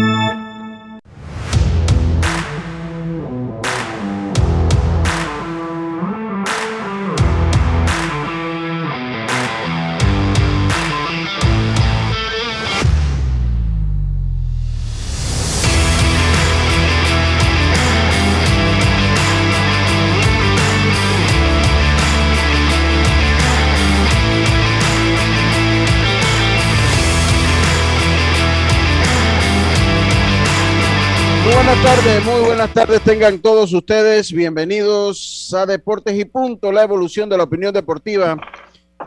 Thank you. Muy buenas tardes tengan todos ustedes. Bienvenidos a Deportes y Punto, la evolución de la opinión deportiva.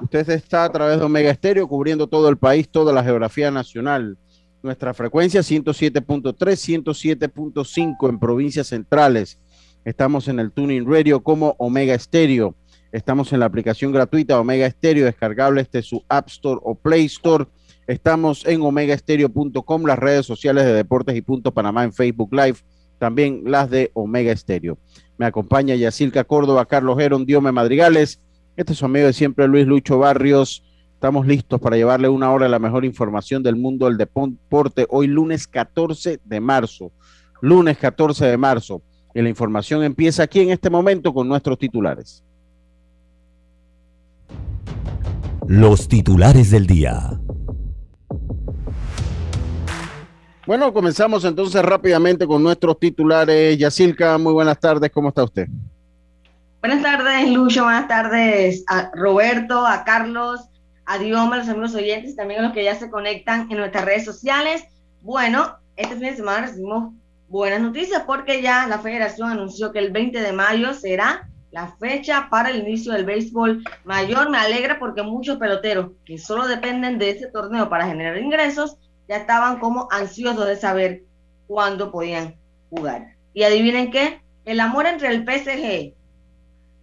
Usted está a través de Omega Estéreo cubriendo todo el país, toda la geografía nacional. Nuestra frecuencia 107.3, 107.5 en provincias centrales. Estamos en el Tuning Radio como Omega Estéreo. Estamos en la aplicación gratuita Omega Estéreo, descargable este su App Store o Play Store. Estamos en omegaestereo.com, las redes sociales de Deportes y Punto Panamá en Facebook Live también las de Omega Estéreo. Me acompaña Yacilca Córdoba, Carlos Gerón, Diome Madrigales. Este es su amigo de siempre, Luis Lucho Barrios. Estamos listos para llevarle una hora de la mejor información del mundo del deporte. Hoy lunes 14 de marzo. Lunes 14 de marzo. Y la información empieza aquí en este momento con nuestros titulares. Los titulares del día. Bueno, comenzamos entonces rápidamente con nuestros titulares. Yacilca, muy buenas tardes, ¿cómo está usted? Buenas tardes, Lucho, buenas tardes a Roberto, a Carlos, a Dioma, a los amigos oyentes también a los que ya se conectan en nuestras redes sociales. Bueno, este fin de semana recibimos buenas noticias porque ya la federación anunció que el 20 de mayo será la fecha para el inicio del béisbol mayor. Me alegra porque muchos peloteros que solo dependen de ese torneo para generar ingresos ya estaban como ansiosos de saber cuándo podían jugar. Y adivinen qué, el amor entre el PSG,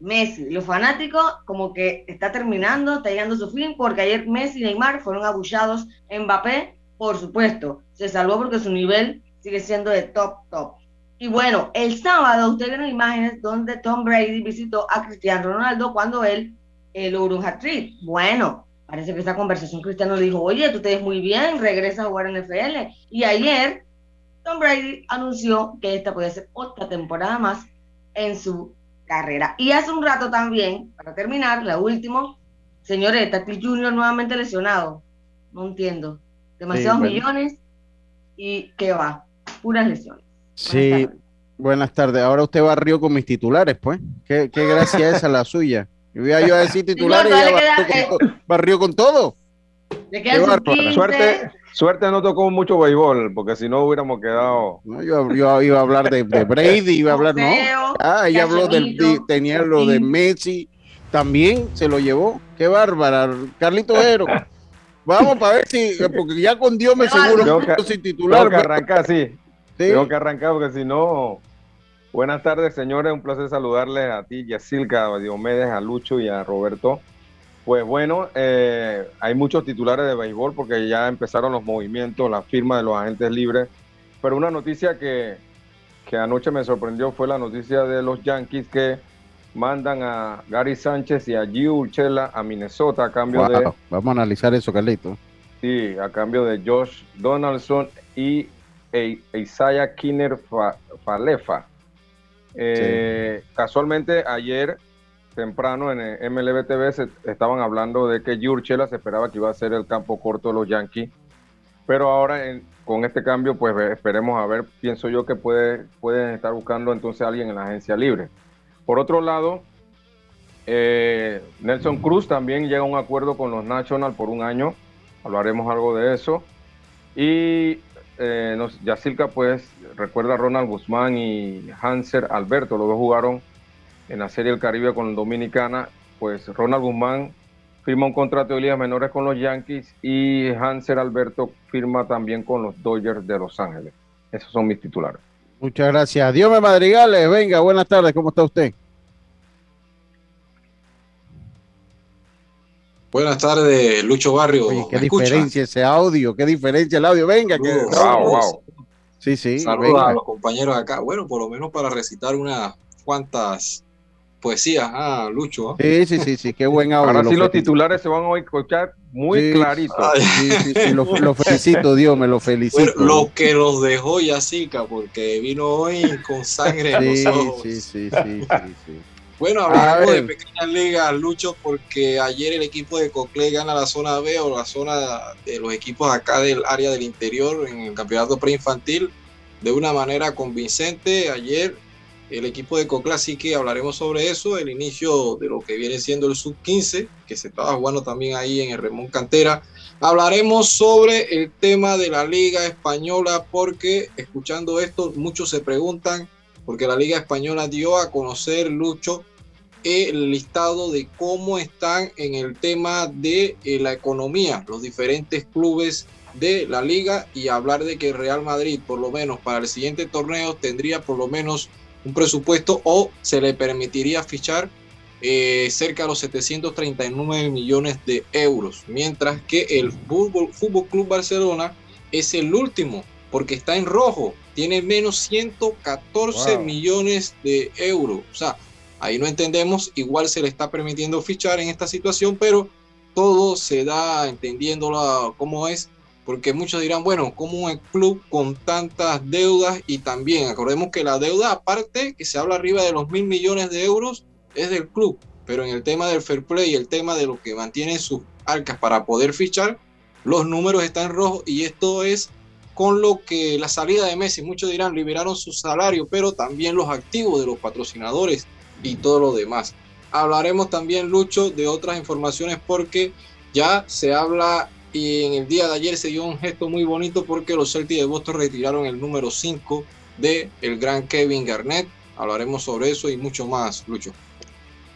Messi los fanáticos como que está terminando, está llegando su fin, porque ayer Messi y Neymar fueron abuchados. Mbappé, por supuesto, se salvó porque su nivel sigue siendo de top, top. Y bueno, el sábado ustedes vieron imágenes donde Tom Brady visitó a Cristiano Ronaldo cuando él eh, logró un hat-trick. Bueno, Parece que esa conversación Cristiano le dijo, oye, tú te ves muy bien, regresa a jugar en NFL. Y ayer Tom Brady anunció que esta puede ser otra temporada más en su carrera. Y hace un rato también, para terminar, la última, señores, Tati Junior nuevamente lesionado. No entiendo. Demasiados millones y qué va, puras lesiones. Sí, buenas tardes. Ahora usted barrió con mis titulares, pues. Qué, qué gracia esa la suya. Yo iba yo a decir titular y ya barrió, con, todo. Suerte, suerte no tocó mucho béisbol, porque si no hubiéramos quedado. No, yo, iba a hablar de, Brady, iba a hablar, no. Ah, ella habló del, tenía lo de Messi, también se lo llevó. Qué bárbara, Carlito Ero. Vamos para ver si, porque ya con Dios me seguro que, sin titular. Tengo que arrancar, sí. ¿Sí? Tengo que arrancar porque si no, Buenas tardes, señores. Un placer saludarles a ti, Yacilca, a Diomedes, a Lucho y a Roberto. Pues bueno, eh, hay muchos titulares de béisbol porque ya empezaron los movimientos, la firma de los agentes libres. Pero una noticia que, que anoche me sorprendió fue la noticia de los Yankees que mandan a Gary Sánchez y a Gio Urchela a Minnesota a cambio de... Vamos a analizar eso, Carlito. Sí, a cambio de Josh Donaldson y Isaiah Kinner Falefa. Eh, casualmente ayer temprano en MLB TV se estaban hablando de que Jurchela se esperaba que iba a ser el campo corto de los Yankees, pero ahora con este cambio pues esperemos a ver, pienso yo que puede, pueden estar buscando entonces a alguien en la agencia libre. Por otro lado, eh, Nelson Cruz también llega a un acuerdo con los Nationals por un año, hablaremos algo de eso. Y eh, Yacilca, pues recuerda a Ronald Guzmán y Hanser Alberto, los dos jugaron en la Serie del Caribe con Dominicana. Pues Ronald Guzmán firma un contrato de ligas menores con los Yankees y Hanser Alberto firma también con los Dodgers de Los Ángeles. Esos son mis titulares. Muchas gracias. Dios me Madrigales, venga, buenas tardes, ¿cómo está usted? Buenas tardes, Lucho Barrio. Oye, qué diferencia ese audio, qué diferencia el audio. Venga, que... wow, wow. Sí, sí. Saludos a los compañeros acá. Bueno, por lo menos para recitar unas cuantas poesías, ah, Lucho. Sí, sí, sí, sí, qué buen audio. Ahora sí los titulares se van a escuchar muy claritos. Sí, sí, sí, lo, felicito, Dios, me lo felicito. lo que nos dejó Yacica, porque vino hoy con sangre en los ojos. Sí, sí, sí, sí, sí. Bueno, hablando de pequeñas ligas, Lucho, porque ayer el equipo de Cocle gana la zona B o la zona de los equipos acá del área del interior en el campeonato preinfantil de una manera convincente. Ayer el equipo de Cocla, así que hablaremos sobre eso, el inicio de lo que viene siendo el sub-15, que se estaba jugando también ahí en el Remón Cantera. Hablaremos sobre el tema de la Liga Española, porque escuchando esto, muchos se preguntan, porque la Liga Española dio a conocer, Lucho, el listado de cómo están en el tema de eh, la economía, los diferentes clubes de la liga y hablar de que Real Madrid, por lo menos para el siguiente torneo, tendría por lo menos un presupuesto o se le permitiría fichar eh, cerca de los 739 millones de euros, mientras que el Fútbol, Fútbol Club Barcelona es el último porque está en rojo, tiene menos 114 millones de euros. O sea, Ahí no entendemos, igual se le está permitiendo fichar en esta situación, pero todo se da entendiendo cómo es, porque muchos dirán, bueno, ¿cómo un club con tantas deudas? Y también, acordemos que la deuda, aparte que se habla arriba de los mil millones de euros, es del club, pero en el tema del fair play el tema de lo que mantiene sus arcas para poder fichar, los números están en rojo y esto es con lo que la salida de Messi, muchos dirán, liberaron su salario, pero también los activos de los patrocinadores y todo lo demás. Hablaremos también, Lucho, de otras informaciones porque ya se habla y en el día de ayer se dio un gesto muy bonito porque los Celtics de Boston retiraron el número 5 de el gran Kevin Garnett. Hablaremos sobre eso y mucho más, Lucho.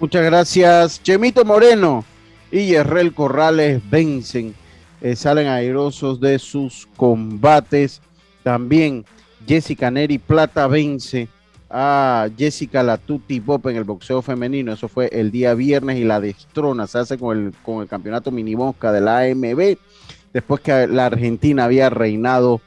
Muchas gracias, Chemito Moreno y Yerrel Corrales vencen, eh, salen airosos de sus combates. También Jessica Neri Plata vence a Jessica Latuti Bob en el boxeo femenino. Eso fue el día viernes y la destrona. Se hace con el, con el campeonato mini mosca de la AMB. Después que la Argentina había reinado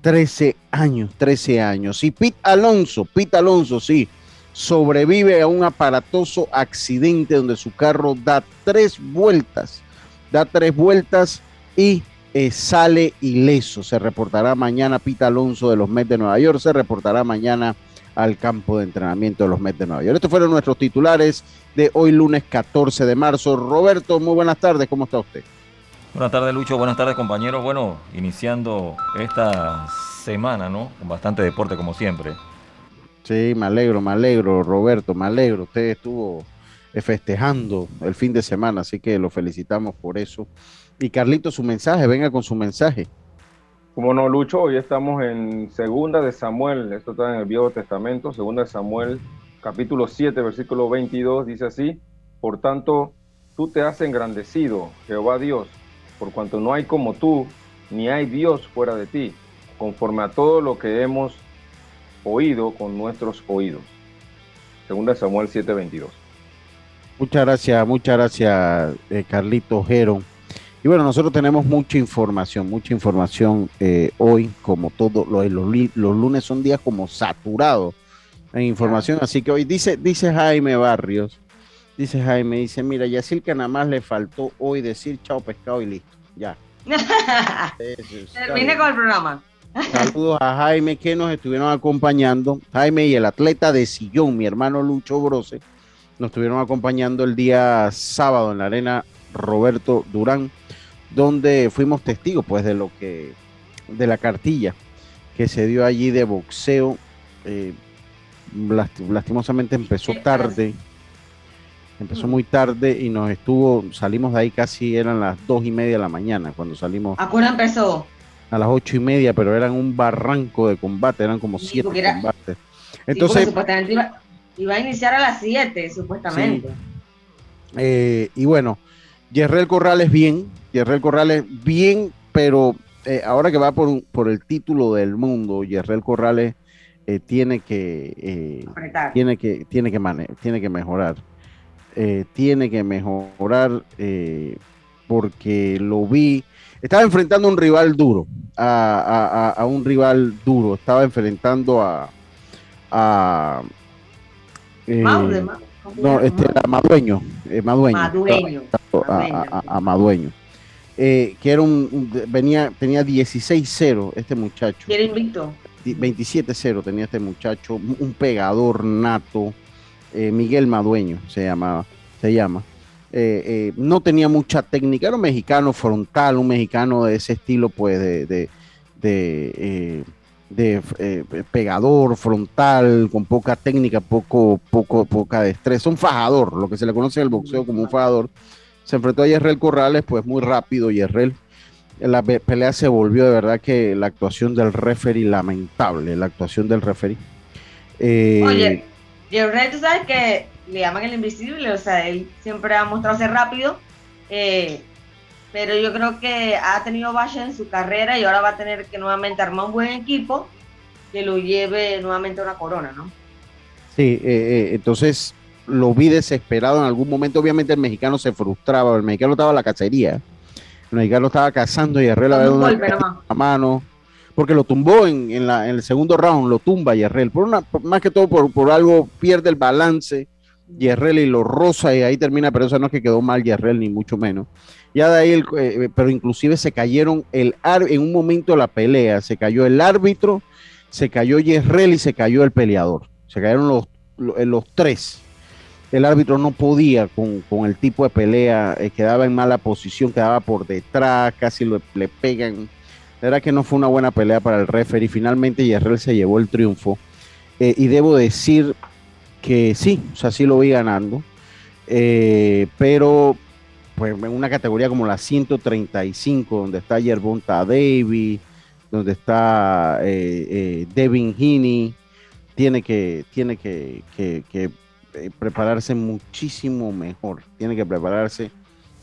13 años, 13 años. Y Pete Alonso, Pete Alonso, sí, sobrevive a un aparatoso accidente donde su carro da tres vueltas. Da tres vueltas y eh, sale ileso. Se reportará mañana Pete Alonso de los Mets de Nueva York. Se reportará mañana al campo de entrenamiento de los Mets de Nueva York. Estos fueron nuestros titulares de hoy lunes 14 de marzo. Roberto, muy buenas tardes, ¿cómo está usted? Buenas tardes, Lucho. Buenas tardes, compañeros. Bueno, iniciando esta semana, ¿no? Con bastante deporte, como siempre. Sí, me alegro, me alegro, Roberto, me alegro. Usted estuvo eh, festejando el fin de semana, así que lo felicitamos por eso. Y Carlito, su mensaje, venga con su mensaje. Como no, Lucho, hoy estamos en Segunda de Samuel, esto está en el Viejo Testamento, Segunda de Samuel, capítulo 7, versículo 22, dice así, por tanto, tú te has engrandecido, Jehová Dios, por cuanto no hay como tú, ni hay Dios fuera de ti, conforme a todo lo que hemos oído con nuestros oídos. Segunda Samuel 7, 22. Muchas gracias, muchas gracias, eh, Carlito Jero. Y bueno, nosotros tenemos mucha información, mucha información eh, hoy, como todo, los, los, lunes son días como saturados en información, así que hoy dice, dice Jaime Barrios, dice Jaime, dice, mira, que nada más le faltó hoy decir chao pescado y listo, ya. Termine con el programa. Saludos a Jaime que nos estuvieron acompañando, Jaime y el atleta de sillón, mi hermano Lucho Brose, nos estuvieron acompañando el día sábado en la arena Roberto Durán donde fuimos testigos pues de lo que, de la cartilla que se dio allí de boxeo. Eh, lastimosamente empezó tarde, empezó muy tarde y nos estuvo, salimos de ahí casi eran las dos y media de la mañana cuando salimos. ¿A qué empezó? A las ocho y media, pero eran un barranco de combate, eran como siete combates. Entonces, supuestamente iba, a iniciar a las siete, supuestamente. Eh, y bueno, Yerrel Corrales bien, Yerrel Corrales bien, pero eh, ahora que va por, por el título del mundo, Yerrel Corrales eh, tiene que eh, tiene que tiene que tiene que mejorar. tiene que mejorar porque lo vi. Estaba enfrentando a un rival duro, a, un rival duro. Estaba enfrentando a. a no, este era Madueño. Madueño. Madueño. A, Madueño. Eh, que era un, venía, tenía 16-0 este muchacho. ¿Quiere invicto? 27-0 tenía este muchacho, un pegador nato, eh, Miguel Madueño se llamaba, se llama. Eh, no tenía mucha técnica, era un mexicano frontal, un mexicano de ese estilo, pues, de, de, de, pegador frontal, con poca técnica, poco, poco, poca destreza, un fajador, lo que se le conoce en el boxeo como un fajador se enfrentó a Yerrel Corrales, pues muy rápido Yerrel. La pelea se volvió de verdad que la actuación del referee lamentable, la actuación del referee. Eh, Oye, Yerrel, tú sabes que le llaman el invisible, o sea, él siempre ha mostrado ser rápido, eh, pero yo creo que ha tenido baja en su carrera y ahora va a tener que nuevamente armar un buen equipo que lo lleve nuevamente a una corona, ¿no? Sí, eh, entonces lo vi desesperado en algún momento. Obviamente el mexicano se frustraba, el mexicano estaba en la cacería. El mexicano estaba cazando y Herrera a una a mano. Porque lo tumbó en, el segundo round, lo tumba Yerrel. Por una, más que todo por, algo pierde el balance Yerrel y lo rosa y ahí termina, pero eso no es que quedó mal Yerrel ni mucho menos. Ya de ahí, eh, pero inclusive se cayeron el en un momento de la pelea, se cayó el árbitro, se cayó Yerrel y se cayó el peleador. Se cayeron los, los tres el árbitro no podía con, el tipo de pelea, eh, quedaba en mala posición, quedaba por detrás, casi le pegan. Era que no fue una buena pelea para el referee. Finalmente Yerrel se llevó el triunfo. Eh, y debo decir que sí, o sea, sí lo vi ganando. Eh, pero pues en una categoría como la 135, donde está Yerbonta Davis, donde está Devin Heaney, tiene que, tiene que, eh, prepararse muchísimo mejor. Tiene que prepararse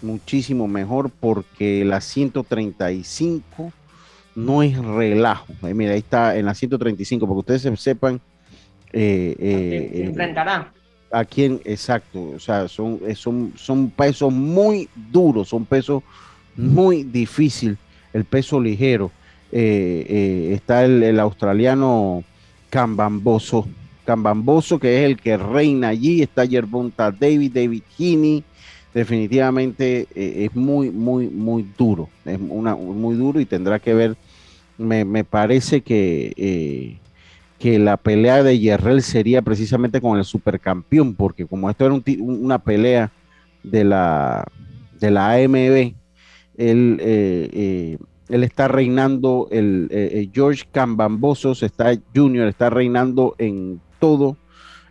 muchísimo mejor porque la 135 no es relajo. mira, ahí está en la 135, porque ustedes sepan. Eh, eh, enfrentará. A quién, exacto. O sea, son, son, son pesos muy duros, son pesos muy difícil. El peso ligero. está el, el australiano Cambamboso Cambamboso, que es el que reina allí, está Yerbonta David, David Heaney, definitivamente eh, es muy, muy, muy duro, es muy duro y tendrá que ver, me, parece que, eh, que la pelea de Yerrel sería precisamente con el supercampeón, porque como esto era una pelea de la, de la AMB, él, eh, él está reinando, el George Cambambosos está Junior, está reinando en todo,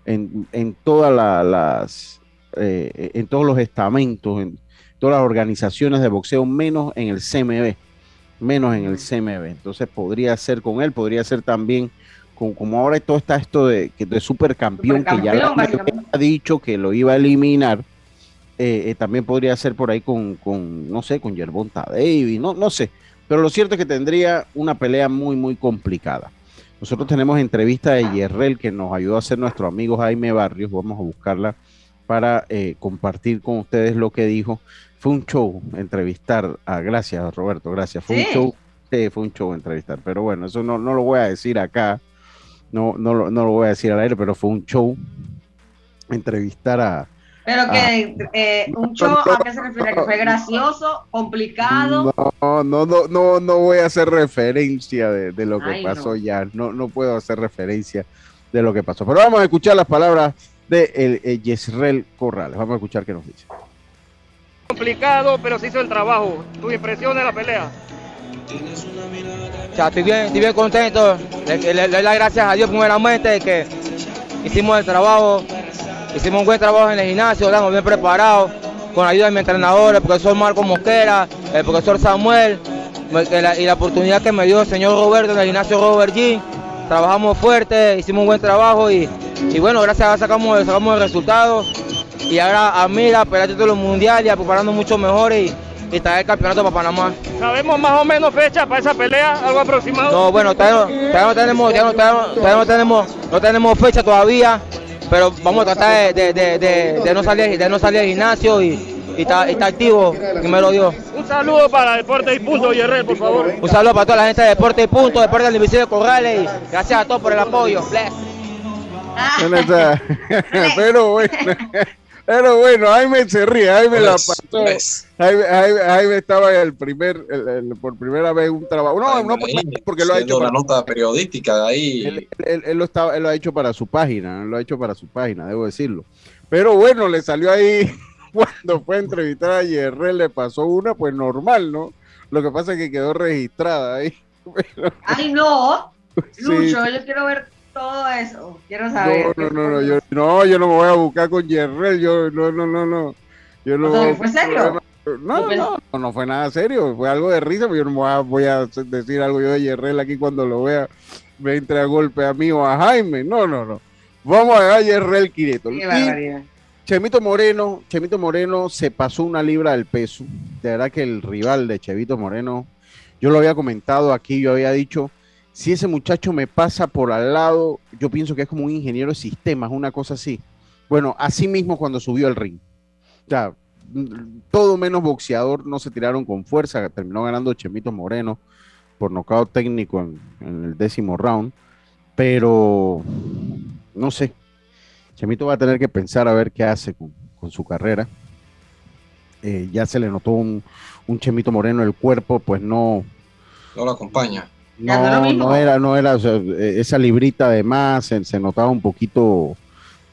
en, en todas las, eh, en todos los estamentos, en todas las organizaciones de boxeo, menos en el CMB, menos en el CMB. Entonces podría ser con él, podría ser también con, como ahora todo está esto de, de supercampeón, que ya ha dicho que lo iba a eliminar. Eh, eh, también podría ser por ahí con, con no sé, con Yerbonta Davis, no, no sé. Pero lo cierto es que tendría una pelea muy, muy complicada. Nosotros tenemos entrevista de Yerrel que nos ayudó a hacer nuestro amigo Jaime Barrios. Vamos a buscarla para eh, compartir con ustedes lo que dijo. Fue un show entrevistar a, gracias Roberto, gracias. Fue un show, sí, fue un show entrevistar. Pero bueno, eso no, no lo voy a decir acá, no, no, no lo voy a decir al aire, pero fue un show entrevistar a, pero que ah. eh, un show, ¿a qué se refiere? ¿Que fue gracioso, complicado? No, no, no, no, no voy a hacer referencia de, lo que pasó ya. No, no puedo hacer referencia de lo que pasó. Pero vamos a escuchar las palabras de el, Yesrel Corrales. Vamos a escuchar qué nos dice. Complicado, pero se hizo el trabajo. ¿Tu impresión de la pelea? Ya, estoy bien, estoy bien contento. Le, le doy las gracias a Dios primeramente de que hicimos el trabajo Hicimos un buen trabajo en el gimnasio, estamos bien preparados, con la ayuda de mi entrenador, el profesor Marco Mosquera, el profesor Samuel, y la oportunidad que me dio el señor Roberto en el gimnasio Robert G. Trabajamos fuerte, hicimos un buen trabajo y, bueno, gracias a Dios sacamos, sacamos el resultado. Y ahora a mí la pelea de los mundiales, preparando mucho mejor y, y traer el campeonato para Panamá. ¿Sabemos más o menos fecha para esa pelea? ¿Algo aproximado? No, bueno, todavía, no tenemos, no, tenemos, no tenemos fecha todavía, pero vamos a tratar de, de, de, no salir, de no salir al gimnasio y, está, activo, primero Dios. Un saludo para Deportes y Punto, Yerrel, por favor. Un saludo para toda la gente de Deportes y Punto, Deportes del de Corrales y gracias a todos por el apoyo. Bless. Pero bueno. Pero bueno, Jaime se ríe, Jaime la pasó. Jaime, estaba el primer, por primera vez un trabajo. No, no porque lo ha hecho. Una nota periodística de ahí. Él, lo estaba, él lo ha hecho para su página, lo ha hecho para su página, debo decirlo. Pero bueno, le salió ahí cuando fue a entrevistar a Yerrel, le pasó una, pues normal, ¿no? Lo que pasa es que quedó registrada ahí. Ay, no. Lucho, yo quiero ver todo eso. Quiero saber. No, no, no, yo, no, yo no me voy a buscar con Yerrel, yo, no, no, no, no. Yo no, ¿Fue serio? No, no, no, fue nada serio, fue algo de risa, pero yo no voy a, voy a decir algo yo de Yerrel aquí cuando lo vea, me entre a golpe a mí o a Jaime, no, no, no. Vamos a ver a Yerrel Quireto. Chemito Moreno, Chemito Moreno se pasó una libra del peso. De verdad que el rival de Chevito Moreno, yo lo había comentado aquí, yo había dicho, si ese muchacho me pasa por al lado, yo pienso que es como un ingeniero de sistemas, una cosa así. Bueno, así mismo cuando subió al ring. Ya, todo menos boxeador, no se tiraron con fuerza, terminó ganando Chemito Moreno por nocaut técnico en, el décimo round, pero no sé, Chemito va a tener que pensar a ver qué hace con, su carrera. Eh, ya se le notó un, un Chemito Moreno, el cuerpo pues no... No lo acompaña no, no era, no era, esa librita además se, se, notaba un poquito,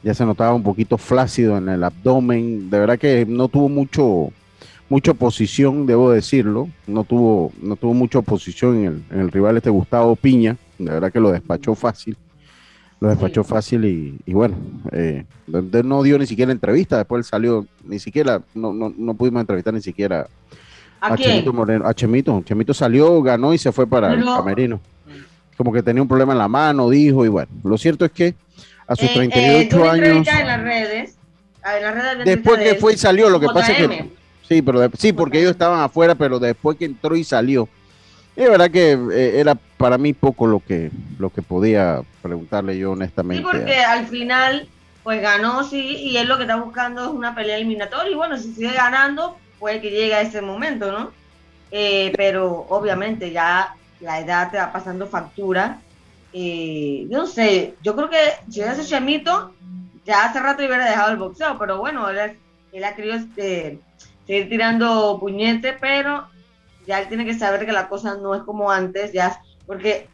ya se notaba un poquito flácido en el abdomen, de verdad que no tuvo mucho, mucha oposición, debo decirlo, no tuvo, no tuvo mucha oposición en el, rival este Gustavo Piña, de verdad que lo despachó fácil, lo despachó fácil y, bueno, eh, no dio ni siquiera entrevista, después salió, ni siquiera, no, no, no pudimos entrevistar ni siquiera ¿A, Chemito Moreno. A Chemito. Chemito salió, ganó y se fue para el camerino. Como que tenía un problema en la mano, dijo, y bueno. Lo cierto es que a sus 38 eh, eh, años. En las redes, en las redes después que fue y salió, lo que pasa es que. Sí, pero sí, porque ellos estaban afuera, pero después que entró y salió. es verdad que eh, era para mí poco lo que, lo que podía preguntarle yo honestamente. Sí, porque al final, pues ganó, sí, y él lo que está buscando es una pelea eliminatoria. Y bueno, si sigue ganando, puede que llegue a ese momento, ¿no? Eh, pero obviamente ya la edad te va pasando factura. Eh, no sé, yo creo que si hubiera Chemito, ya hace rato hubiera dejado el boxeo, pero bueno, él, ha querido este, seguir tirando puñete, pero ya él tiene que saber que la cosa no es como antes, ya, porque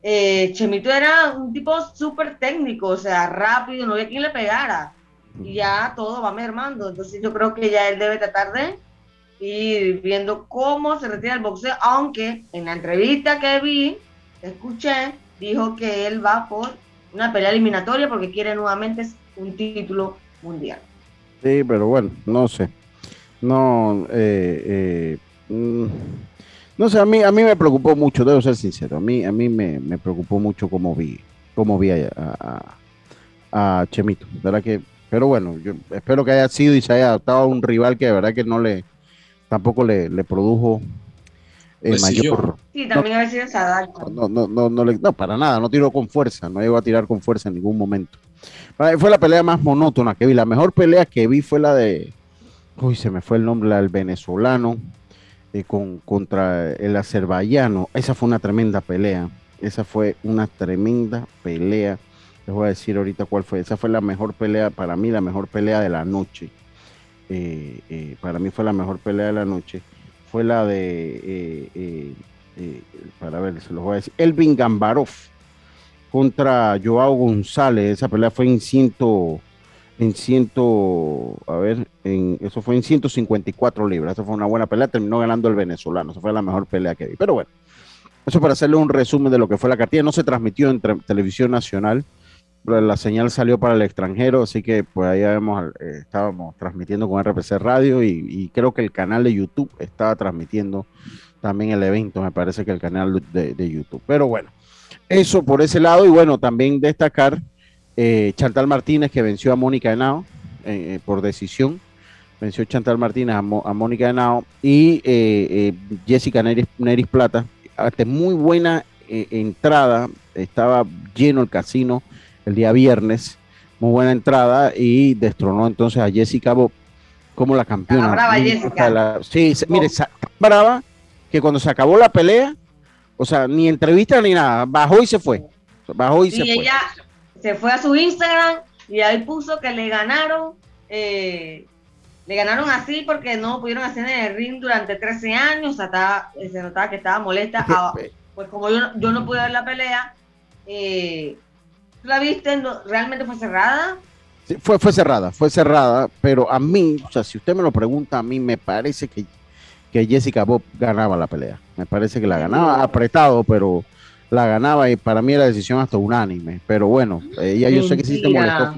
eh, Chemito era un tipo súper técnico, o sea, rápido, no había quien le pegara ya todo va mermando. Entonces yo creo que ya él debe tratar de ir viendo cómo se retira el boxeo, aunque en la entrevista que vi, escuché, dijo que él va por una pelea eliminatoria porque quiere nuevamente un título mundial. Sí, pero bueno, no sé. No, eh, eh, mm, no sé, a mí, a mí me preocupó mucho, debo ser sincero, a mí, a mí me, me preocupó mucho cómo vi, cómo vi a, a, a Chemito. ¿Verdad que pero bueno, yo espero que haya sido y se haya adaptado a un rival que de verdad que no le, tampoco le, le produjo eh, mayor. Sí, también a veces se No, no, no, no, no, para nada, no tiró con fuerza, no llegó a tirar con fuerza en ningún momento. Fue la pelea más monótona que vi. La mejor pelea que vi fue la de, uy, se me fue el nombre, la del venezolano eh, con, contra el azerbaiyano. Esa fue una tremenda pelea. Esa fue una tremenda pelea les voy a decir ahorita cuál fue. Esa fue la mejor pelea, para mí la mejor pelea de la noche. Eh, eh, para mí fue la mejor pelea de la noche. Fue la de, eh, para ver, se los voy a decir, Elvin Gambarov contra Joao González. Esa pelea fue en ciento, en ciento, a ver, en, eso fue en 154 libras. Esa fue una buena pelea. Terminó ganando el venezolano. Esa fue la mejor pelea que vi. Pero bueno, eso para hacerle un resumen de lo que fue la cartilla. No se transmitió en televisión nacional la señal salió para el extranjero, así que pues ahí habíamos, eh, estábamos transmitiendo con RPC Radio y, creo que el canal de YouTube estaba transmitiendo también el evento, me parece que el canal de, YouTube. Pero bueno, eso por ese lado y bueno, también destacar eh, Chantal Martínez que venció a Mónica Henao eh, por decisión. venció Chantal Martínez a, Mónica Henao y eh, eh, Jessica Neris, Neris Plata. Hasta muy buena eh, entrada, estaba lleno el casino el día viernes, muy buena entrada y destronó entonces a Jessica Bob como la campeona. Brava Jessica. la- sí, se- mire, tan brava que cuando se acabó la pelea, o sea, ni entrevista ni nada, bajó y se fue. Bajó y se fue. ella se fue a su Instagram y ahí puso que le ganaron, eh, le ganaron así porque no pudieron hacer en el ring durante 13 años, o sea, estaba- se notaba que estaba molesta. Ah, pues como yo, yo no pude ver la pelea, eh, ¿tú la viste? No- ¿Realmente fue cerrada? Sí, fue, fue cerrada, fue cerrada, pero a mí, o sea, si usted me lo pregunta, a mí me parece que, que Jessica Bob ganaba la pelea. Me parece que la ganaba apretado, pero la ganaba y para mí era decisión hasta unánime. Pero bueno, ella yo sé que sí se molestó.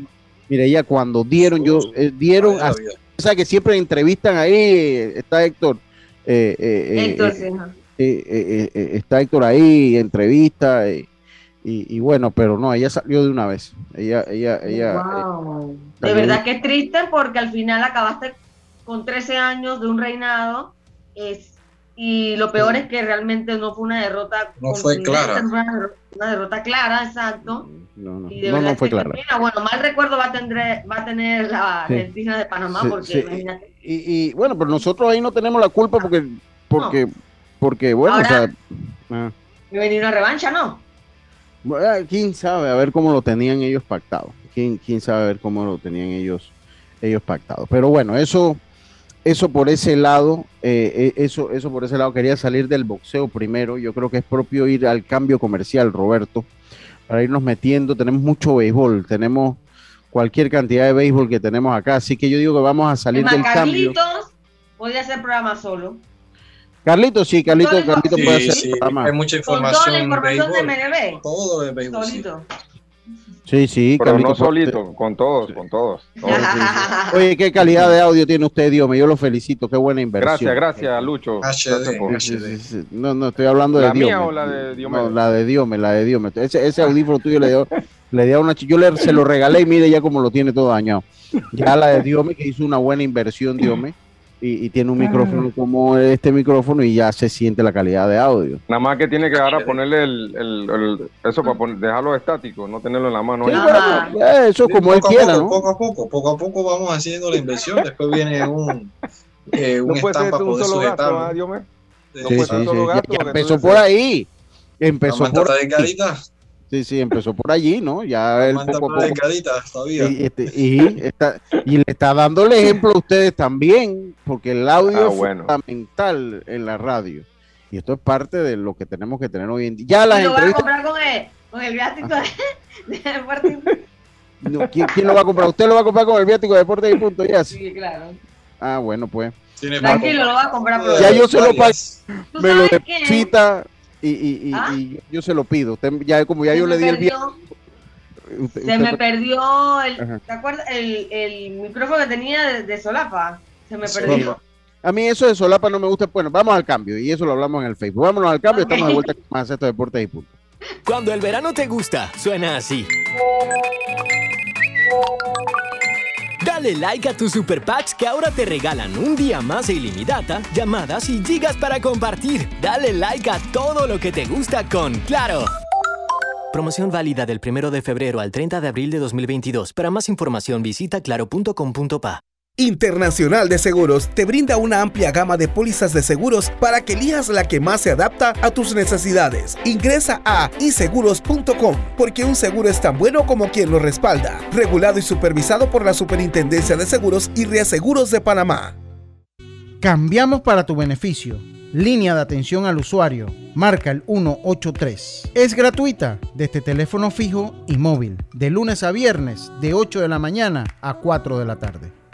Mire, ella cuando dieron, yo eh, dieron, Ay, hasta- o sea, que siempre entrevistan ahí, está Héctor. eh, eh, eh, Héctor, eh, sí, eh, eh, eh, está Héctor ahí, entrevista, eh, y, y bueno, pero no, ella salió de una vez. Ella, ella, ella. eh. De verdad que es triste porque al final acabaste con 13 años de un reinado es, y lo peor es que realmente no fue una derrota No fue clara. Una, derro- una derrota clara, exacto. no, no, Y de no, fue clara. Bueno, mal recuerdo va a tener, va a tener la Sí. Argentina de Panamá Sí, porque sí. imagínate. Y, y, bueno, pero nosotros ahí no tenemos la culpa porque, porque, porque bueno, o Ahora- sea, ah, Me venía una revancha, ¿no? Ah, quién sabe a ver cómo lo tenían ellos pactado. Quién, quién sabe a ver cómo lo tenían ellos, ellos pactado. Pero bueno, eso, eso por ese lado, eh, eh, eso, eso por ese lado quería salir del boxeo primero. Yo creo que es propio ir al cambio comercial, Roberto, para irnos metiendo. Tenemos mucho béisbol, tenemos cualquier cantidad de béisbol que tenemos acá, así que yo digo que vamos a salir Es del más, cambio. Carlitos podía hacer programa solo. Carlito, sí, Carlito, Carlito Sí, puede hacer sí, hay mucha Con toda información la en información de béisbol. MLB. Todo de béisbol. sí. Solito. Sí, sí, Pero Carlito no solito, con todos, con todos. todos. Oye, qué calidad de audio tiene usted, Dios mío. Yo lo felicito, qué buena inversión. Gracias, gracias, Lucho. HD, Gracias por- sí. No, no, estoy hablando de ¿La Dios. mía o la de Diomedes? No, la de Dios, la de Dios. Ese, ese audífono tuyo le dio, le dio una. Yo le, se lo regalé y mire ya como lo tiene todo dañado. Ya la de Diome, que hizo una buena inversión, Diome, y, y tiene un micrófono como este micrófono y ya se siente la calidad de audio. Nada más que tiene que ahora ponerle el, el- el- eso para poner- dejarlo estático, no tenerlo en la mano. Sí, eh, eso Sí, como él poco a quiera, poco, ¿no? Poco a poco, poco a poco vamos haciendo la inversión. Después viene un, eh, No un ser poder solo sujetarlo. ¿ah? Sí, No Sí, solo ya- ya empezó por ahí. Empezó por ahí. Sí, sí, empezó por allí, ¿no? Ya él poco a poco. todavía. Y, este, y está, y le está dando el ejemplo a ustedes también, porque el audio Ah, es bueno. fundamental en la radio. Y esto es parte de lo que tenemos que tener hoy en día. Ya las lo voy a comprar con el, con el viático de, de no, ¿quién, quién lo va a comprar? ¿Usted lo va a comprar con el viático de Deportes y Punto? Ya. Sí, claro. Ah, bueno, pues. Tranquilo, lo voy a comprar. Ya yo se lo. ¿Tú Me lo qué? Y, ¿Ah? y yo se lo pido. Usted, ya como ya Se yo le di el usted- Se usted- me perdió el, Ajá. ¿te acuerdas? El, el micrófono que tenía de, de solapa. Se me Sí. perdió. A mí eso de solapa no me gusta. Bueno, vamos al cambio y eso lo hablamos en el Facebook. Vámonos al cambio, estamos de vuelta con más estos deportes y punto. Cuando el verano te gusta, suena así. Dale like a tus super packs que ahora te regalan un día más de ilimitada, llamadas y gigas para compartir. Dale like a todo lo que te gusta con Claro. Promoción válida del 1 de febrero al 30 de abril de 2022. Para más información visita claro.com.pa. Internacional de Seguros te brinda una amplia gama de pólizas de seguros para que elijas la que más se adapta a tus necesidades. Ingresa a iseguros.com porque un seguro es tan bueno como quien lo respalda. Regulado y supervisado por la Superintendencia de Seguros y Reaseguros de Panamá. Cambiamos para tu beneficio. Línea de atención al usuario. Marca el 183. Es gratuita desde teléfono fijo y móvil. De lunes a viernes, de 8 de la mañana a 4 de la tarde.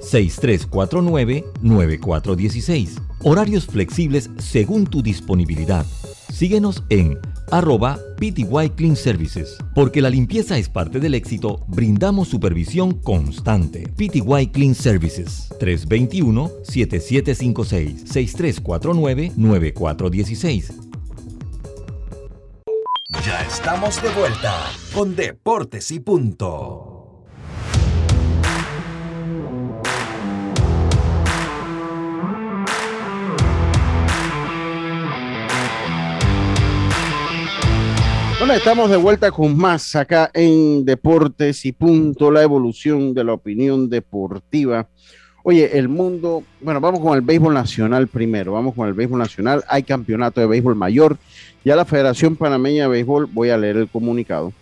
6349-9416. Horarios flexibles según tu disponibilidad. Síguenos en arroba PTY Clean Services. Porque la limpieza es parte del éxito, brindamos supervisión constante. PTY Clean Services 321-7756-6349-9416. Ya estamos de vuelta con Deportes y Punto. Estamos de vuelta con más acá en Deportes y Punto, la evolución de la opinión deportiva. Oye, el mundo, bueno, vamos con el béisbol nacional primero, vamos con el béisbol nacional, hay campeonato de béisbol mayor, ya la Federación Panameña de Béisbol, voy a leer el comunicado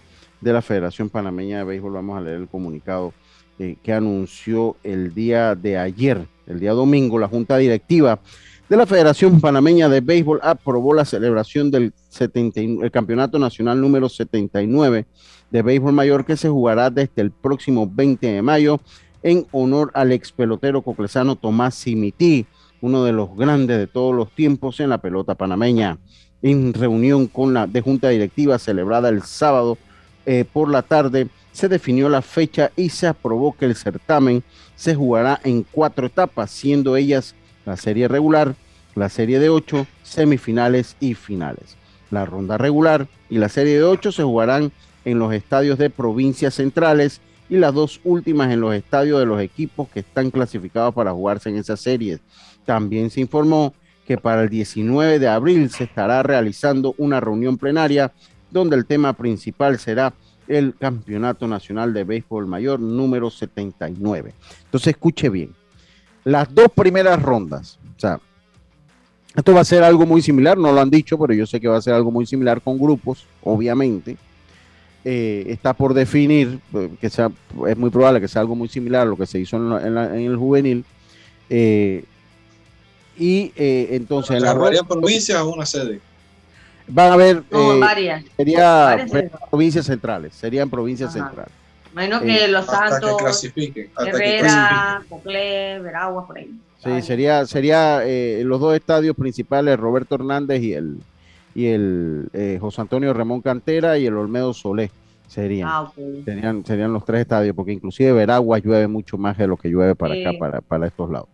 de la Federación Panameña de Béisbol, vamos a leer el comunicado eh, que anunció el día de ayer, el día domingo, la Junta Directiva de la Federación Panameña de Béisbol aprobó la celebración del el Campeonato Nacional número 79 de Béisbol Mayor que se jugará desde el próximo 20 de mayo en honor al ex pelotero coclesano Tomás Simití, uno de los grandes de todos los tiempos en la pelota panameña. En reunión con la de junta directiva celebrada el sábado eh, por la tarde, se definió la fecha y se aprobó que el certamen se jugará en cuatro etapas, siendo ellas la serie regular, la serie de ocho, semifinales y finales. La ronda regular y la serie de ocho se jugarán en los estadios de provincias centrales y las dos últimas en los estadios de los equipos que están clasificados para jugarse en esas series. También se informó que para el 19 de abril se estará realizando una reunión plenaria donde el tema principal será el Campeonato Nacional de Béisbol Mayor número 79. Entonces escuche bien, las dos primeras rondas. O sea, esto va a ser algo muy similar, no lo han dicho, pero yo sé que va a ser algo muy similar con grupos, obviamente. Eh, está por definir, eh, que sea, es muy probable que sea algo muy similar a lo que se hizo en, el juvenil. Eh, y entonces en la varias provincias o una sede. Van a haber varias. Sería provincias centrales, serían provincias centrales. Menos que Los Santos, Herrera, Coclé, Veraguas, por ahí. Sí, sería, sería eh, los dos estadios principales, Roberto Hernández y el, y el eh, José Antonio Ramón Cantera y el Olmedo Solé. Serían, ah, serían, serían los tres estadios, porque inclusive Veraguas llueve mucho más de lo que llueve para acá, para, para estos lados.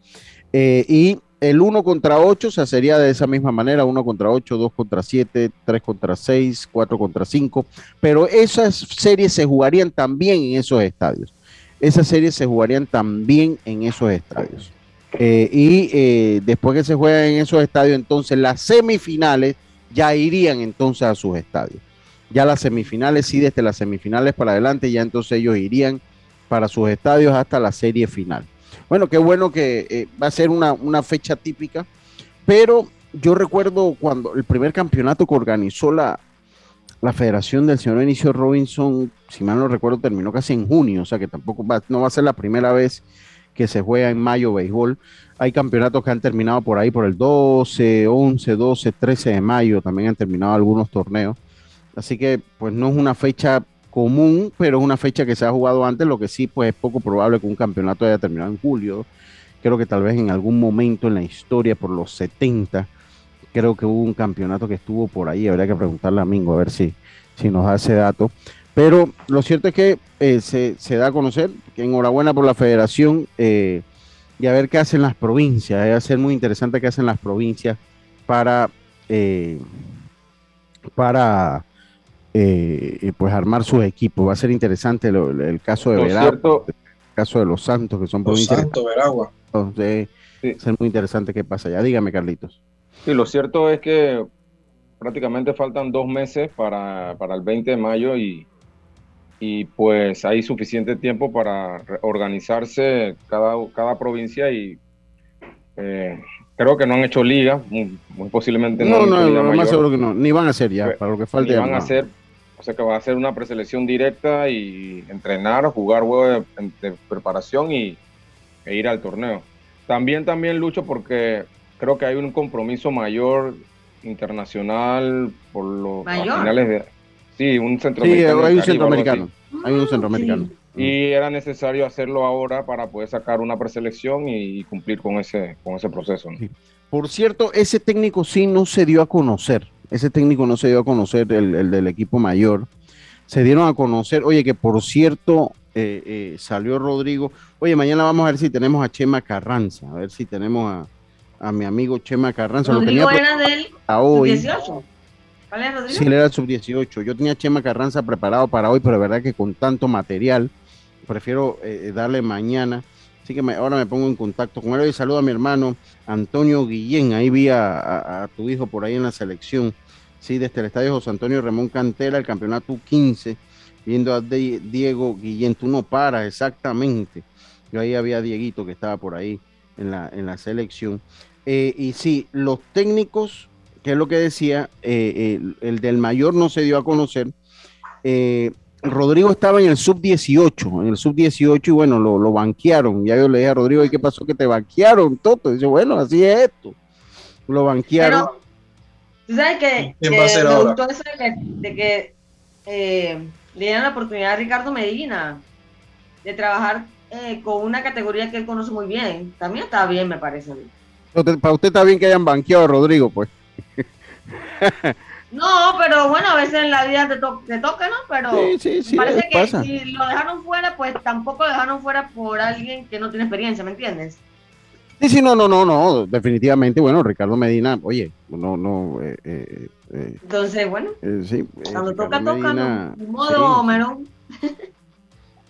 Eh, y el 1 contra 8 se sería de esa misma manera, 1 contra 8, 2 contra 7, 3 contra 6, 4 contra 5, pero esas series se jugarían también en esos estadios. Esas series se jugarían también en esos estadios. Eh, y eh, después que se juegan en esos estadios, entonces las semifinales ya irían entonces a sus estadios. Ya las semifinales, sí, desde las semifinales para adelante, ya entonces ellos irían para sus estadios hasta la serie final. Bueno, qué bueno que eh, va a ser una, fecha típica, pero yo recuerdo cuando el primer campeonato que organizó la, la federación del señor Benicio Robinson, si mal no recuerdo, terminó casi en junio, o sea que tampoco va, no va a ser la primera vez que se juega en mayo béisbol. Hay campeonatos que han terminado por ahí por el 12, 11, 12, 13 de mayo, también han terminado algunos torneos. Así que pues no es una fecha común, pero es una fecha que se ha jugado antes, lo que sí, pues es poco probable que un campeonato haya terminado en julio. Creo que tal vez en algún momento en la historia, por los 70, creo que hubo un campeonato que estuvo por ahí. Habría que preguntarle a Mingo a ver si, si nos da ese dato. Pero lo cierto es que eh, se, da a conocer, enhorabuena por la federación eh, y a ver qué hacen las provincias. Va a ser muy interesante qué hacen las provincias para, eh, para eh, pues armar sus equipos. Va a ser interesante el caso de Veragua, el caso de los Santos, que son provincias. Santos, Veragua. Entonces, va a ser muy interesante qué pasa ya. Dígame, Carlitos. Sí, lo cierto es que prácticamente faltan dos meses para, para el 20 de mayo y, y pues hay suficiente tiempo para organizarse cada, cada provincia y eh, creo que no han hecho liga, muy, posiblemente no. No, no, más seguro que no, ni van a hacer ya, para lo que falte. Ni van a hacer o sea que va a ser una preselección directa y entrenar, jugar juegos de, preparación y, e ir al torneo. También, también lucho porque creo que hay un compromiso mayor internacional por los finales de... Sí, un centroamericano. Sí, hay un centroamericano. Hay un centroamericano. y era necesario hacerlo ahora para poder sacar una preselección y, cumplir con ese, con ese proceso. Por cierto, ese técnico sí no se dio a conocer, ese técnico no se dio a conocer, el, del equipo mayor, se dieron a conocer, oye, que por cierto eh, eh, salió Rodrigo, oye, mañana vamos a ver si tenemos a Chema Carranza, a ver si tenemos a, a mi amigo Chema Carranza. Rodrigo era del a hoy. 18. ¿Cuál es Rodrigo? Sí, él era el sub-18. Yo tenía a Chema Carranza preparado para hoy, pero de verdad que con tanto material, prefiero eh, darle mañana. Así que ahora me pongo en contacto con él y saludo a mi hermano Antonio Guillén. Ahí vi a, tu hijo por ahí en la selección. Sí, desde el estadio José Antonio Ramón Cantera, el campeonato 15, viendo a Diego Guillén. Tú no paras, exactamente. Yo ahí había Dieguito que estaba por ahí en la, en la selección. Eh, y sí, los técnicos, que es lo que decía, eh, el, del mayor no se dio a conocer. Rodrigo estaba en el sub-18, en el sub-18 y bueno, lo, banquearon. Ya yo le dije a Rodrigo, ¿y qué pasó? Que te banquearon, Toto. dice, bueno, así es esto. Lo banquearon. ¿Tú sabes que, que me gustó eso de que, eh, le dieran la oportunidad a Ricardo Medina de trabajar eh, con una categoría que él conoce muy bien. También está bien, me parece. Para usted está bien que hayan banqueado a Rodrigo, pues. No, pero bueno, a veces en la vida te, toca, ¿no? Pero parece que si lo dejaron fuera, pues tampoco lo dejaron fuera por alguien que no tiene experiencia, ¿me entiendes? Sí, sí, no, no, no, no, definitivamente, bueno, Ricardo Medina, oye, no, no. Eh, eh, eh Entonces, bueno, sí, cuando toca, toca, ¿no? De modo, Merón.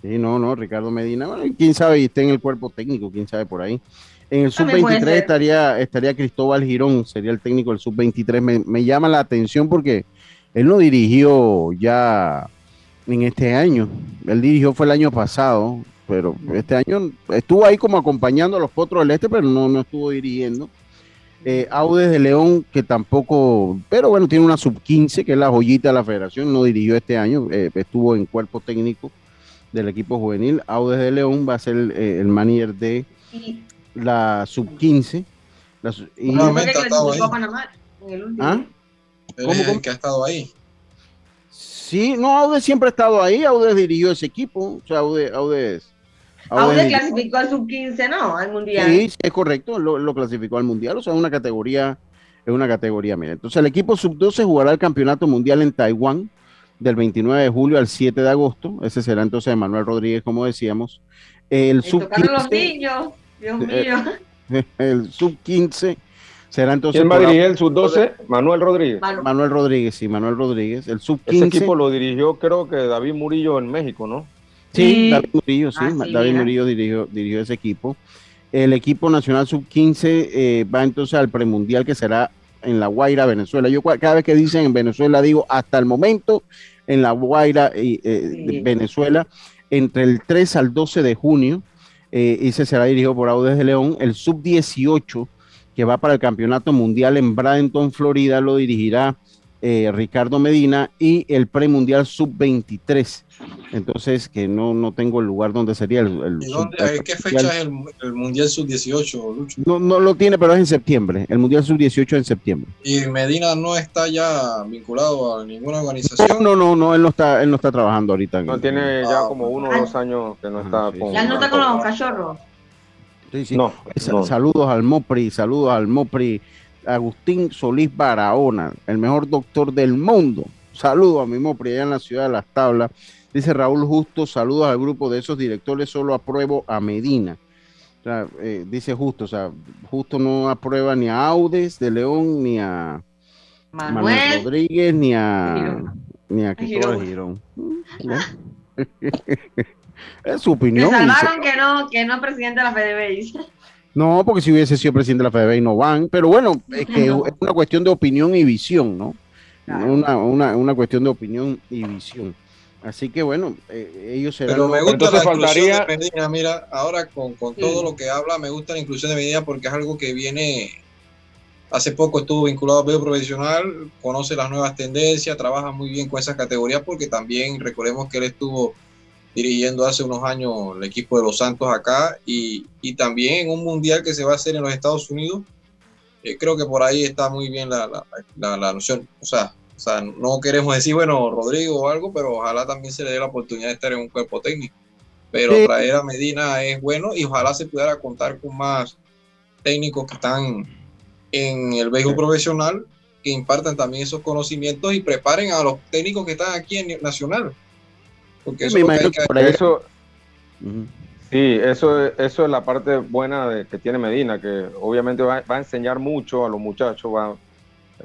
Sí, no, no, Ricardo Medina, bueno, quién sabe, y está en el cuerpo técnico, quién sabe por ahí. En el sub-23 estaría, estaría Cristóbal Girón, sería el técnico del sub-23. Me, llama la atención porque él no dirigió ya en este año. Él dirigió fue el año pasado, pero este año estuvo ahí como acompañando a los Potros del Este, pero no, no estuvo dirigiendo. Eh, Audes de León, que tampoco, pero bueno, tiene una sub-15, que es la joyita de la federación, no dirigió este año, eh, estuvo en cuerpo técnico del equipo juvenil. Audes de León va a ser eh, el manager de la sub-15. La, y no, ha estado ahí. ¿Ah? ¿Cómo, que ha estado ahí. Sí, no, Aude siempre ha estado ahí, Aude dirigió ese equipo, o sea, Aude, Aude Aude, clasificó al sub-15, ¿no? Al mundial. Sí, es correcto, lo, lo, clasificó al mundial, o sea, una categoría, es una categoría, mira. Entonces, el equipo sub-12 jugará el campeonato mundial en Taiwán del 29 de julio al 7 de agosto. Ese será entonces Manuel Rodríguez, como decíamos. El sub-15. los niños. Dios mío. El sub-15 será entonces. ¿Quién va a dirigir el sub-12? Manuel Rodríguez. Manuel Rodríguez, sí, Manuel Rodríguez. El sub-15. Ese equipo lo dirigió, creo que David Murillo en México, ¿no? Sí, David Murillo, sí. Ah, David Murillo dirigió, dirigió ese equipo. El equipo nacional sub-15 eh, va entonces al premundial que será en La Guaira, Venezuela. Yo cada vez que dicen en Venezuela digo hasta el momento en La Guaira, eh, Venezuela, entre el 3 al 12 de junio eh, y se será dirigido por Audes de León. El sub-18, que va para el Campeonato Mundial en Bradenton, Florida, lo dirigirá eh, Ricardo Medina y el premundial sub-23. Entonces, que no, no tengo el lugar donde sería el. el dónde, ¿Qué fecha es el, Mundial Sub-18, No, no lo tiene, pero es en septiembre. El Mundial Sub-18 en septiembre. ¿Y Medina no está ya vinculado a ninguna organización? No, no, no, él no está, él no está trabajando ahorita. No, tiene ya ah, como uno o dos años que no está con. Ya no está con los cachorros. Sí, sí. No, Saludos al Mopri, saludos al Mopri. Agustín Solís Barahona, el mejor doctor del mundo. Saludos a mi Mopri allá en la ciudad de Las Tablas. Dice Raúl Justo, saludos al grupo de esos directores, solo apruebo a Medina. Eh, dice Justo, o sea, Justo no aprueba ni a Audes de León, ni a Manuel, Rodríguez, ni a ni a Cristóbal Girón. es su opinión. Me salvaron que no, que no presidente de la FDB. No, porque si hubiese sido presidente de la FDB no van, pero bueno, es que es una cuestión de opinión y visión, ¿no? Una, una, una cuestión de opinión y visión. Así que bueno, eh, ellos serán. Pero me gusta la inclusión de Medina, mira, ahora con, con todo lo que habla, me gusta la inclusión de Medina porque es algo que viene. Hace poco estuvo vinculado a medio profesional, conoce las nuevas tendencias, trabaja muy bien con esas categorías porque también recordemos que él estuvo dirigiendo hace unos años el equipo de los Santos acá y, y también en un mundial que se va a hacer en los Estados Unidos. Eh, creo que por ahí está muy bien la, la, la, la noción. O sea, o sea, no queremos decir, bueno, Rodrigo o algo, pero ojalá también se le dé la oportunidad de estar en un cuerpo técnico. pero traer a Medina es bueno y ojalá se pudiera contar con más técnicos que están en el béisbol profesional que impartan también esos conocimientos y preparen a los técnicos que están aquí en Nacional. Porque eso, es que eso Sí, eso, eso es la parte buena de, que tiene Medina, que obviamente va, a enseñar mucho a los muchachos, va,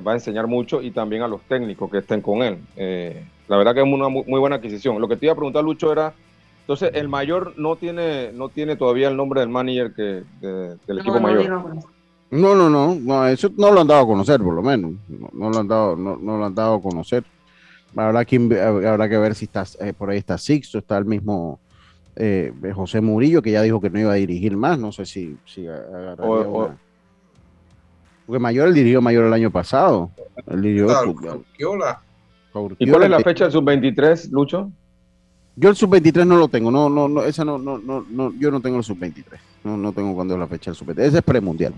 va, a enseñar mucho y también a los técnicos que estén con él. Eh, la verdad que es una muy, buena adquisición. Lo que te iba a preguntar, Lucho, era, entonces, el mayor no tiene, no tiene todavía el nombre del manager que, del equipo mayor. No, no, no, no, eso no lo han dado a conocer, por lo menos. No, lo han dado, no, lo han dado a conocer. Habrá que, habrá que ver si está eh, por ahí está Sixto, está el mismo eh, José Murillo, que ya dijo que no iba a dirigir más, no sé si, si agarraría Porque Mayor, el dirigió Mayor el año pasado. El dirigió ¿Y cuál es la fecha del sub-23, Lucho? Yo el sub-23 no lo tengo, no, no, no, esa no, no, no, yo no tengo el sub-23, no, no tengo cuándo es la fecha del sub-23, ese es premundial,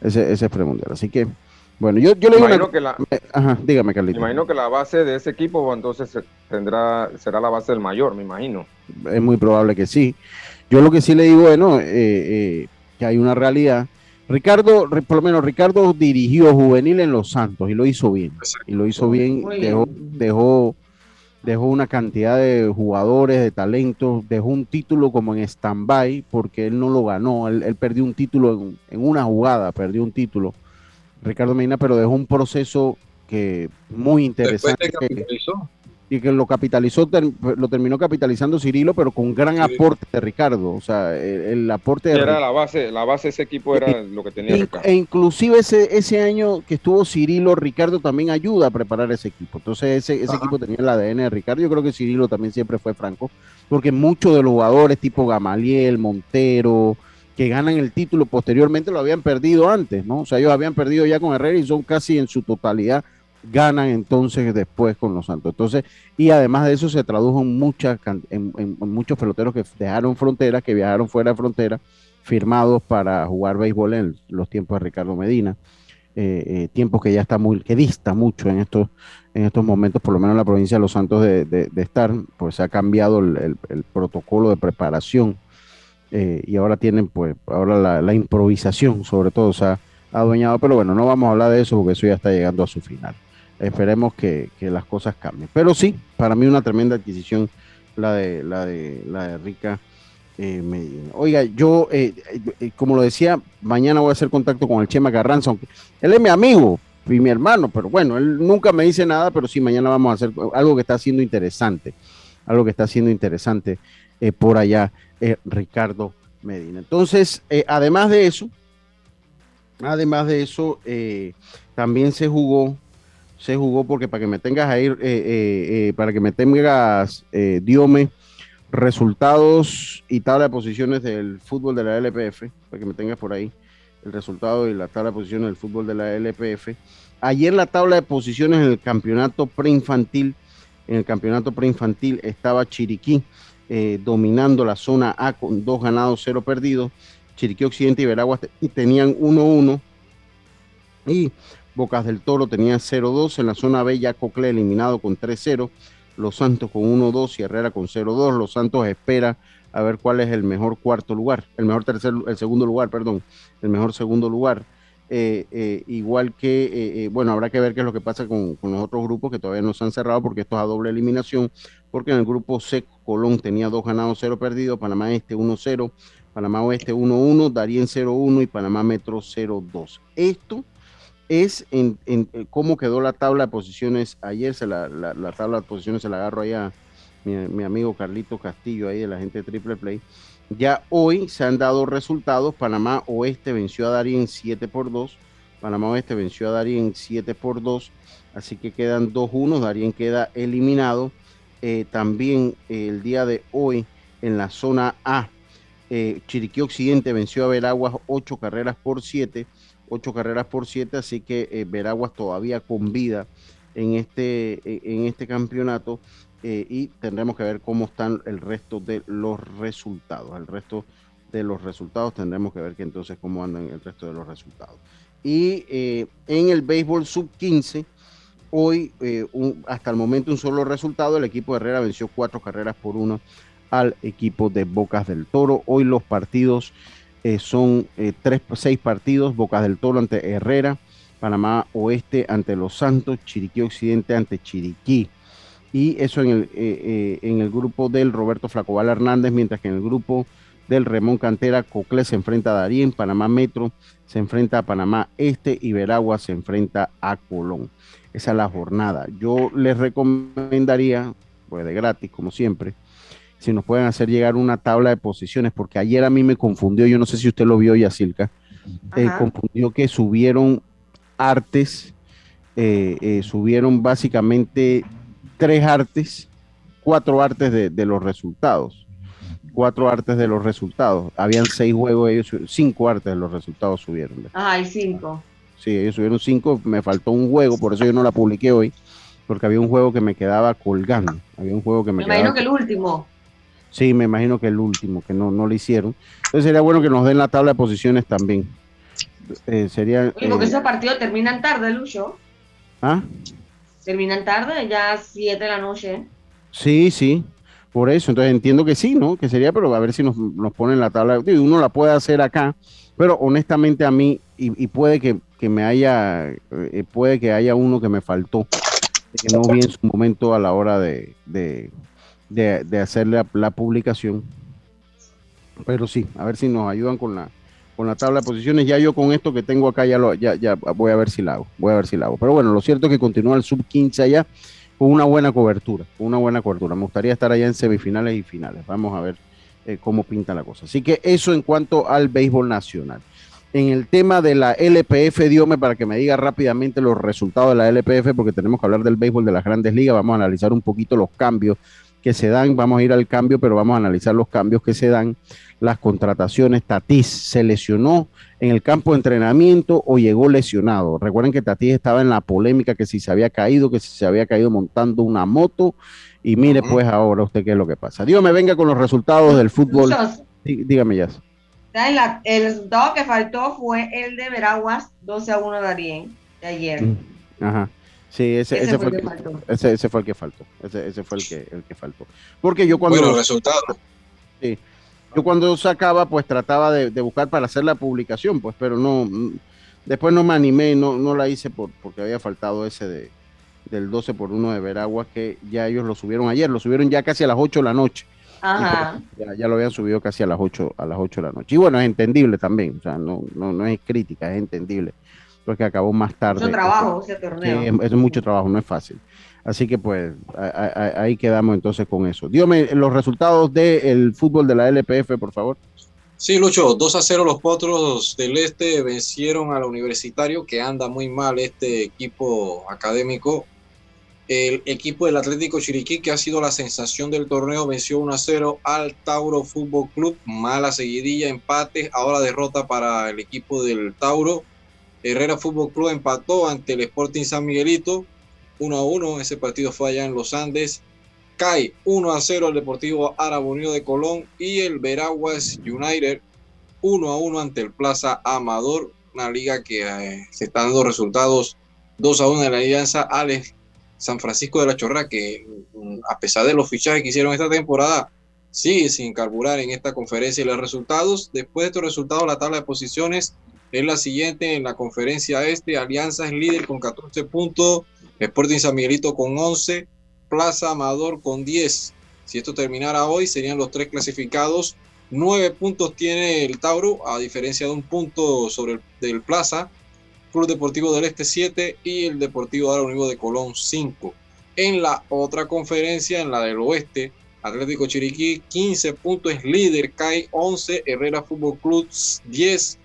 ese, ese es premundial, así que bueno, yo, yo le digo que la, Ajá, dígame, Carlito. Me imagino que la base de ese equipo entonces tendrá, será la base del mayor, me imagino. Es muy probable que sí. Yo lo que sí le digo, bueno, eh, eh, que hay una realidad. Ricardo, por lo menos Ricardo dirigió juvenil en Los Santos y lo hizo bien. Y lo hizo bien, dejó, dejó, dejó una cantidad de jugadores, de talentos, dejó un título como en stand-by porque él no lo ganó. Él, perdió un título en, en una jugada, perdió un título Ricardo Medina, pero dejó un proceso que muy interesante. y que lo capitalizó, lo terminó capitalizando Cirilo, pero con gran aporte de Ricardo. O sea, el, aporte de Era la base, la base de ese equipo era lo que tenía Ricardo. E inclusive ese, ese año que estuvo Cirilo, Ricardo también ayuda a preparar ese equipo. Entonces ese, ese equipo tenía el ADN de Ricardo. Yo creo que Cirilo también siempre fue franco, porque muchos de los jugadores tipo Gamaliel, Montero, que ganan el título posteriormente lo habían perdido antes, ¿no? O sea, ellos habían perdido ya con Herrera y son casi en su totalidad ganan entonces después con los Santos. Entonces, y además de eso se tradujo en, muchas, muchos peloteros que dejaron fronteras, que viajaron fuera de frontera, firmados para jugar béisbol en los tiempos de Ricardo Medina. Eh, eh, tiempos que ya está muy, que dista mucho en estos, en estos momentos, por lo menos en la provincia de Los Santos de, estar, pues se ha cambiado el protocolo de preparación eh, y ahora tienen pues ahora la, improvisación sobre todo se ha adueñado, pero bueno, no vamos a hablar de eso porque eso ya está llegando a su final. Esperemos que, las cosas cambien. Pero sí, para mí una tremenda adquisición la de la de la de Rica eh, Medina. Oiga, yo eh, como lo decía, mañana voy a hacer contacto con el Chema Carranza, aunque él es mi amigo y mi hermano, pero bueno, él nunca me dice nada, pero sí, mañana vamos a hacer algo que está siendo interesante, algo que está siendo interesante por allá eh, Ricardo Medina. Entonces, eh, además de eso, además de eso, eh, también se jugó, se jugó porque para que me tengas ahí, para que me tengas, diome, resultados y tabla de posiciones del fútbol de la LPF, para que me tengas por ahí el resultado y la tabla de posiciones del fútbol de la LPF. Ayer la tabla de posiciones en el campeonato preinfantil, en el campeonato preinfantil estaba Chiriquí eh, dominando la zona A con dos ganados, cero perdidos. Chiriquí Occidente y Veraguas tenían 1-1 y Bocas del Toro tenían 0-2. En la zona B ya Cocle eliminado con 3-0. Los Santos con 1-2 y Herrera con 0-2. Los Santos espera a ver cuál es el mejor cuarto lugar, el mejor tercer, el segundo lugar, perdón, el mejor segundo lugar. Eh, eh, igual que, eh, bueno, habrá que ver qué es lo que pasa con, los otros grupos que todavía no se han cerrado porque esto es a doble eliminación, porque en el grupo C Colón tenía dos ganados, cero perdidos, Panamá Este 1-0, Panamá Oeste 1-1, Darien 0-1 y Panamá Metro 0-2. Esto es en, cómo quedó la tabla de posiciones ayer, se la, tabla de posiciones se la agarro allá mi, mi amigo Carlito Castillo ahí de la gente Triple Play. Ya hoy se han dado resultados. Panamá Oeste venció a Darien 7 por 2. Panamá Oeste venció a Darien 7 por 2. Así que quedan 2-1. Darien queda eliminado. Eh, también eh, el día de hoy en la zona A, eh, Chiriquí Occidente venció a Veraguas 8 carreras por 7. 8 carreras por 7. Así que Veraguas todavía con vida en este, en este campeonato. Y tendremos que ver cómo están el resto de los resultados. El resto de los resultados tendremos que ver que entonces cómo andan el resto de los resultados. Y en el béisbol sub 15, hoy eh, hasta el momento un solo resultado, el equipo de Herrera venció cuatro carreras por uno al equipo de Bocas del Toro. Hoy los partidos eh, son eh, tres, seis partidos, Bocas del Toro ante Herrera, Panamá Oeste ante Los Santos, Chiriquí Occidente ante Chiriquí. Y eso en el, en el grupo del Roberto Flacobal Hernández, mientras que en el grupo del Remón Cantera, Cocle se enfrenta a Darien, Panamá Metro se enfrenta a Panamá Este y Veragua se enfrenta a Colón. Esa es la jornada. Yo les recomendaría, pues de gratis, como siempre, si nos pueden hacer llegar una tabla de posiciones, porque ayer a mí me confundió, yo no sé si usted lo vio, Yacilca, eh, confundió que subieron artes, eh, eh, subieron básicamente tres artes, cuatro artes de los resultados cuatro artes de los resultados. Habían seis juegos, ellos cinco artes de los resultados subieron. Ah, hay cinco. Sí, ellos subieron cinco, me faltó un juego, por eso yo no la publiqué hoy, porque había un juego que me quedaba colgando. Había un juego que me, me imagino que el último. Sí, me imagino que el último, que no, no lo hicieron. Entonces sería bueno que nos den la tabla de posiciones también. Eh, sería. porque eh, esos partidos terminan tarde, Lucho. ¿Ah? Terminan tarde, ya siete de la noche. Sí, sí. Por eso, entonces entiendo que sí, ¿no? Que sería, pero a ver si nos, nos ponen la tabla. Uno la puede hacer acá, pero honestamente a mí, y, puede que, me haya, eh, puede que haya uno que me faltó, que no vi en su momento a la hora de, de, de, hacer la, publicación. Pero sí, a ver si nos ayudan con la, con la tabla de posiciones. Ya yo con esto que tengo acá ya, lo, ya, ya voy a ver si la hago. Voy a ver si la hago. Pero bueno, lo cierto es que continúa el sub 15 allá con una buena cobertura, una buena cobertura. Me gustaría estar allá en semifinales y finales. Vamos a ver eh, cómo pinta la cosa. Así que eso en cuanto al béisbol nacional. En el tema de la LPF, Diome, para que me diga rápidamente los resultados de la LPF, porque tenemos que hablar del béisbol de las grandes ligas, vamos a analizar un poquito los cambios que se dan, vamos a ir al cambio, pero vamos a analizar los cambios que se dan, las contrataciones. Tatis se lesionó en el campo de entrenamiento o llegó lesionado. Recuerden que Tatis estaba en la polémica que si se había caído, que si se había caído montando una moto. Y mire, pues ahora usted qué es lo que pasa. Dios me venga con los resultados del fútbol. dígame ya. El resultado que faltó fue el de Veraguas 12 a 1 de de ayer. Mm, ajá. Sí, ese, ese, fue, el que, faltó. Ese, fue el que faltó. Ese, fue el que, el que faltó. Porque yo cuando. Bueno, resultado. Sí. Yo cuando sacaba, pues trataba de, buscar para hacer la publicación, pues, pero no, después no me animé, no, no la hice por, porque había faltado ese de, del 12 por 1 de Veraguas, que ya ellos lo subieron ayer, lo subieron ya casi a las 8 de la noche. Ajá. Ya, lo habían subido casi a las 8, a las 8 de la noche. Y bueno, es entendible también, o sea, no, no, no es crítica, es entendible, porque acabó más tarde. Mucho trabajo ese torneo. es, mucho trabajo, no es fácil. Así que pues ahí quedamos entonces con eso. Dígame los resultados del fútbol de la LPF, por favor. Sí, Lucho, 2 a 0 los potros del Este vencieron al Universitario, que anda muy mal este equipo académico. El equipo del Atlético Chiriquí, que ha sido la sensación del torneo, venció 1 a 0 al Tauro Fútbol Club. Mala seguidilla, empate, ahora derrota para el equipo del Tauro. Herrera Fútbol Club empató ante el Sporting San Miguelito. 1 a 1. Ese partido fue allá en los Andes. Cae 1 a 0 el Deportivo Árabe Unido de Colón y el Veraguas United 1 a 1 ante el Plaza Amador. Una liga que eh, se está dando resultados 2 a 1 en la alianza Alex San Francisco de la Chorra, que mm, a pesar de los fichajes que hicieron esta temporada, sigue sin carburar en esta conferencia. Y los resultados, después de estos resultados, la tabla de posiciones es la siguiente en la conferencia este. Alianza es líder con 14 puntos. Sporting San Miguelito con 11, Plaza Amador con 10. Si esto terminara hoy, serían los tres clasificados. Nueve puntos tiene el Tauro, a diferencia de un punto sobre el del Plaza. Club Deportivo del Este 7 y el Deportivo de Unido de Colón 5. En la otra conferencia, en la del Oeste, Atlético Chiriquí 15 puntos, es líder, cae 11, Herrera Fútbol Club 10.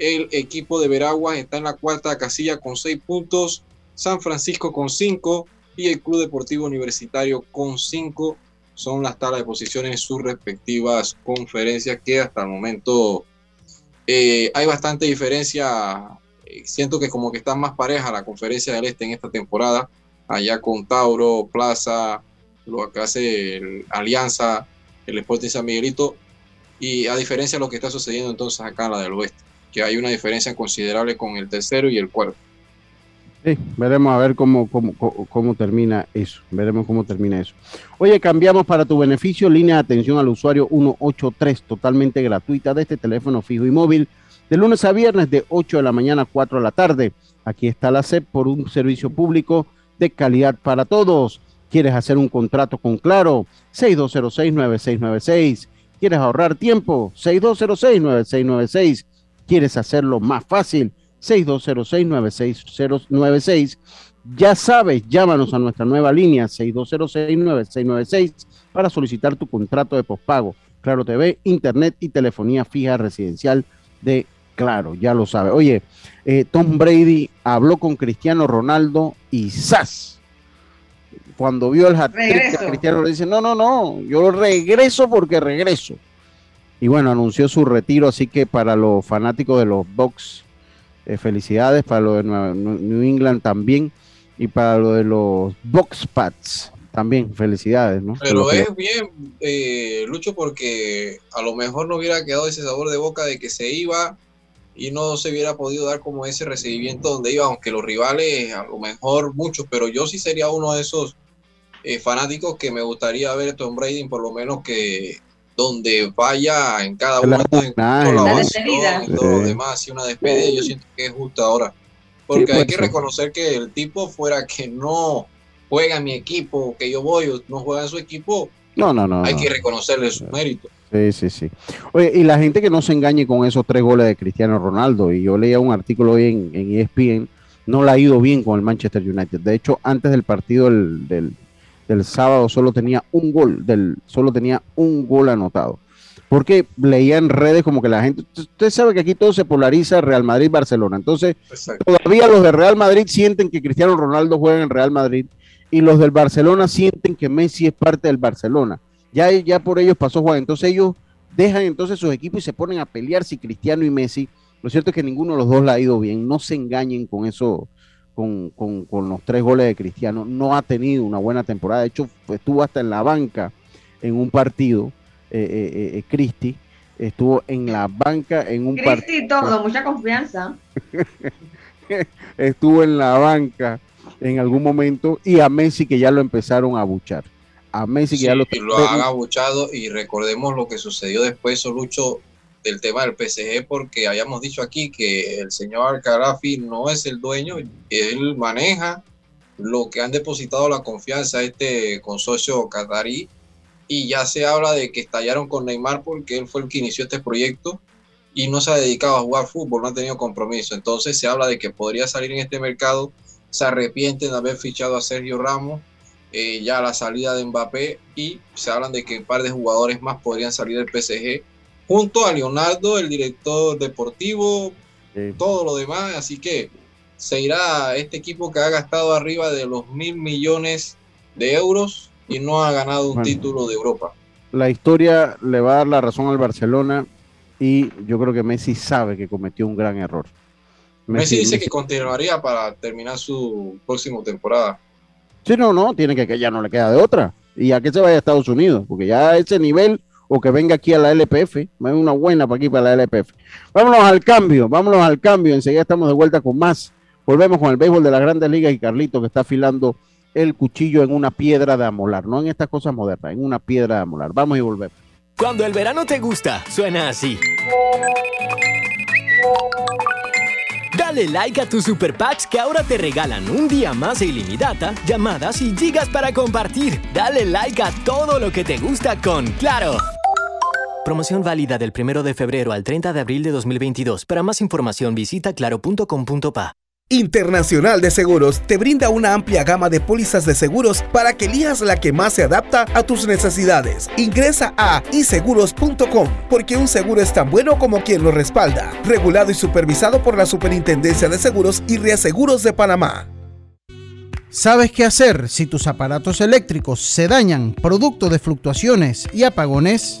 El equipo de Veraguas está en la cuarta casilla con 6 puntos. San Francisco con 5 y el Club Deportivo Universitario con 5 son las tablas de posiciones en sus respectivas conferencias que hasta el momento eh, hay bastante diferencia. Eh, siento que como que está más pareja la conferencia del Este en esta temporada, allá con Tauro, Plaza, lo que hace Alianza, el Sporting San Miguelito, y a diferencia de lo que está sucediendo entonces acá en la del Oeste, que hay una diferencia considerable con el tercero y el cuarto. Sí, veremos a ver cómo, cómo, cómo, termina eso. Veremos cómo termina eso. Oye, cambiamos para tu beneficio línea de atención al usuario 183, totalmente gratuita de este teléfono fijo y móvil, de lunes a viernes de 8 de la mañana a 4 de la tarde. Aquí está la SEP por un servicio público de calidad para todos. ¿Quieres hacer un contrato con Claro? 6206-9696. ¿Quieres ahorrar tiempo? 6206-9696. ¿Quieres hacerlo más fácil? 6206-9696. Ya sabes, llámanos a nuestra nueva línea 6206-9696 para solicitar tu contrato de pospago. Claro TV, Internet y telefonía fija residencial de Claro, ya lo sabe. Oye, eh, Tom Brady habló con Cristiano Ronaldo y ¡zas! Cuando vio el hat Cristiano le dice, no, no, no, yo regreso porque regreso. Y bueno, anunció su retiro, así que para los fanáticos de los Bucks eh, felicidades para lo de New England también y para lo de los Box Pats también felicidades, ¿no? Pero es bien, eh, Lucho, porque a lo mejor no hubiera quedado ese sabor de boca de que se iba y no se hubiera podido dar como ese recibimiento donde iba, aunque los rivales, a lo mejor muchos, pero yo sí sería uno de esos eh, fanáticos que me gustaría ver a Tom Brady, por lo menos que donde vaya en cada uno de y todo lo demás, y una despedida, yo siento que es justo ahora. Porque hay que reconocer que el tipo fuera que no juega en mi equipo, que yo voy, no juega en su equipo, no, no, no. Hay que reconocerle su mérito. Sí, sí, sí. Oye, y la gente que no se engañe con esos tres goles de Cristiano Ronaldo, y yo leía un artículo hoy en, en ESPN, no le ha ido bien con el Manchester United. De hecho, antes del partido del del sábado solo tenía un gol, del, solo tenía un gol anotado. Porque leía en redes como que la gente, usted sabe que aquí todo se polariza Real Madrid-Barcelona. Entonces, todavía los de Real Madrid sienten que Cristiano Ronaldo juega en Real Madrid y los del Barcelona sienten que Messi es parte del Barcelona. Ya, ya por ellos pasó Juan. Entonces ellos dejan entonces sus equipos y se ponen a pelear si Cristiano y Messi. Lo cierto es que ninguno de los dos le ha ido bien. No se engañen con eso, con, los tres goles de Cristiano, no ha tenido una buena temporada. De hecho, estuvo hasta en la banca en un partido, eh, eh, eh, Cristi, estuvo en la banca en un partido. Cristi todo, mucha confianza. estuvo en la banca en algún momento y a Messi que ya lo empezaron a buchar. A Messi que ya lo, lo han abuchado y recordemos lo que sucedió después, Solucho del tema del PSG porque habíamos dicho aquí que el señor Al-Kharafi no es el dueño, él maneja lo que han depositado la confianza a este consorcio qatarí y ya se habla de que estallaron con Neymar porque él fue el que inició este proyecto y no se ha dedicado a jugar fútbol, no ha tenido compromiso. Entonces se habla de que podría salir en este mercado, se arrepienten de haber fichado a Sergio Ramos, eh, ya la salida de Mbappé y se hablan de que un par de jugadores más podrían salir del PSG junto a Leonardo, el director deportivo, todo lo demás. Así que se irá este equipo que ha gastado arriba de los mil millones de euros y no ha ganado un título de Europa. La historia le va a dar la razón al Barcelona y yo creo que Messi sabe que cometió un gran error. Messi, dice que continuaría para terminar su próxima temporada. Sí, no, no, tiene que, que ya no le queda de otra. Y a qué se vaya a Estados Unidos, porque ya a ese nivel o que venga aquí a la LPF. Una buena para aquí, para la LPF. Vámonos al cambio, vámonos al cambio. Enseguida estamos de vuelta con más. Volvemos con el béisbol de las grandes ligas y Carlito que está afilando el cuchillo en una piedra de amolar, no en estas cosas modernas, en una piedra de amolar. Vamos y volvemos. Cuando el verano te gusta, suena así. Dale like a tus super packs que ahora te regalan un día más de ilimitada, llamadas y gigas para compartir. Dale like a todo lo que te gusta con Claro. Promoción válida del 1 de febrero al 30 de abril de 2022. Para más información visita claro.com.pa. Internacional de Seguros te brinda una amplia gama de pólizas de seguros para que elijas la que más se adapta a tus necesidades. Ingresa a iseguros.com porque un seguro es tan bueno como quien lo respalda. Regulado y supervisado por la Superintendencia de Seguros y Reaseguros de Panamá. ¿Sabes qué hacer si tus aparatos eléctricos se dañan producto de fluctuaciones y apagones?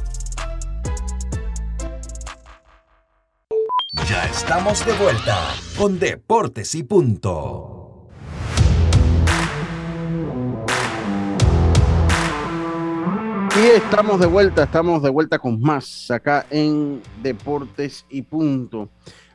Ya estamos de vuelta con Deportes y Punto. Y estamos de vuelta, estamos de vuelta con más acá en Deportes y Punto.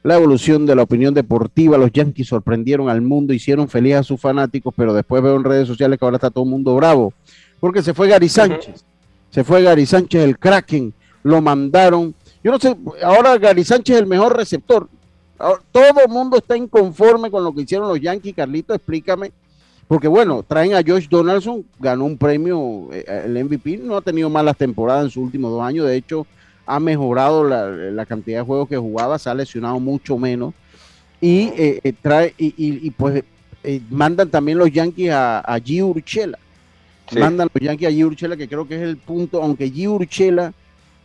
La evolución de la opinión deportiva, los Yankees sorprendieron al mundo, hicieron feliz a sus fanáticos, pero después veo en redes sociales que ahora está todo el mundo bravo, porque se fue Gary Sánchez, se fue Gary Sánchez el Kraken, lo mandaron. Yo no sé, ahora Gary Sánchez es el mejor receptor. Ahora, todo el mundo está inconforme con lo que hicieron los Yankees. Carlito, explícame. Porque bueno, traen a Josh Donaldson, ganó un premio, eh, el MVP, no ha tenido malas temporadas en sus últimos dos años, de hecho ha mejorado la, la cantidad de juegos que jugaba, se ha lesionado mucho menos y eh, eh, trae y, y- y, pues eh, mandan también los Yankees a, a G. Urchela. Sí. Mandan los Yankees a G. Urchela, que creo que es el punto, aunque G. Urchela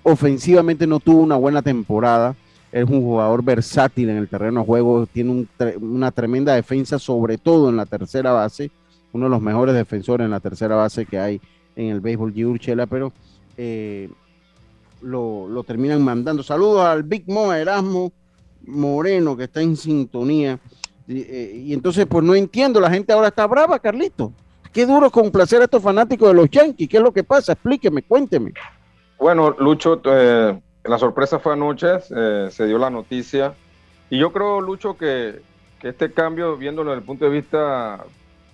ofensivamente no tuvo una buena temporada, es un jugador versátil en el terreno de juego, tiene una tremenda defensa, sobre todo en la tercera base, uno de los mejores defensores en la tercera base que hay en el béisbol. Urchela, pero eh, lo, lo terminan mandando. Saludos al Big Mo Erasmo Moreno, que está en sintonía. Y, eh, y entonces, pues no entiendo, la gente ahora está brava, Carlito. Qué duro complacer a estos fanáticos de los Yankees. ¿Qué es lo que pasa? Explíqueme, cuénteme. Bueno, Lucho, eh, la sorpresa fue anoche, eh, se dio la noticia. Y yo creo, Lucho, que, este cambio, viéndolo desde el punto de vista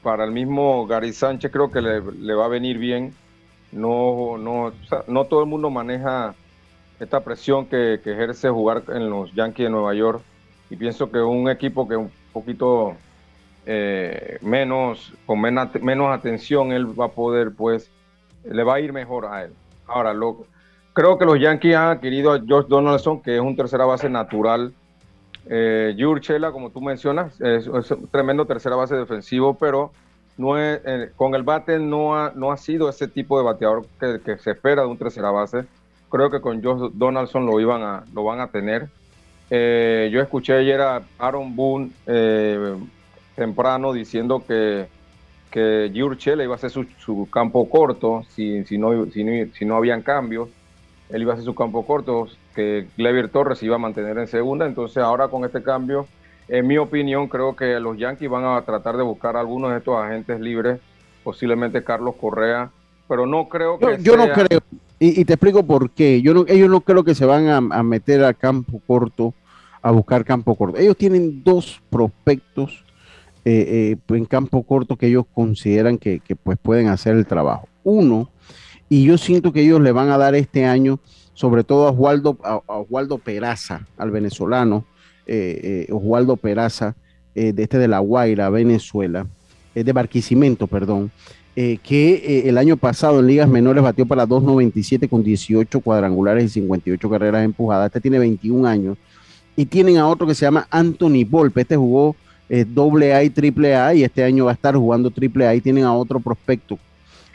para el mismo Gary Sánchez, creo que le, va a venir bien. No, no, no todo el mundo maneja esta presión que, que ejerce jugar en los Yankees de Nueva York. Y pienso que un equipo que un poquito eh, menos, con menos, menos atención, él va a poder, pues, le va a ir mejor a él. Ahora, lo, creo que los Yankees han adquirido a Josh Donaldson, que es un tercera base natural. Eh, como tú mencionas, es, un tremendo tercera base defensivo, pero no eh, con el bate no ha, sido ese tipo de bateador que, se espera de un tercera base. Creo que con Josh Donaldson lo, iban a, lo van a tener. Eh, yo escuché ayer a Aaron Boone eh, temprano diciendo que, que iba a hacer su, campo corto si, no, si, si no habían cambios. Él iba a hacer su campo corto, que Gleyber Torres iba a mantener en segunda. Entonces ahora con este cambio, en mi opinión, creo que los Yankees van a tratar de buscar a algunos de estos agentes libres, posiblemente Carlos Correa, pero no creo que yo no sea- creo, y, y te explico por qué. Yo no, ellos no creo que se van a, a meter a campo corto, a buscar campo corto. Ellos tienen dos prospectos eh, eh, en campo corto que ellos consideran que, que, pues pueden hacer el trabajo. Uno, y yo siento que ellos le van a dar este año, sobre todo a Oswaldo, a, Oswaldo Peraza, al venezolano, eh, eh, Oswaldo Peraza, eh, de este de La Guaira, Venezuela, eh, de Barquisimeto, perdón, que el año pasado en ligas menores batió para 2.97 con 18 cuadrangulares y 58 carreras empujadas. Este tiene 21 años. Y tienen a otro que se llama Anthony Volpe. Este jugó doble A y triple A y este año va a estar jugando triple A. Y tienen a otro prospecto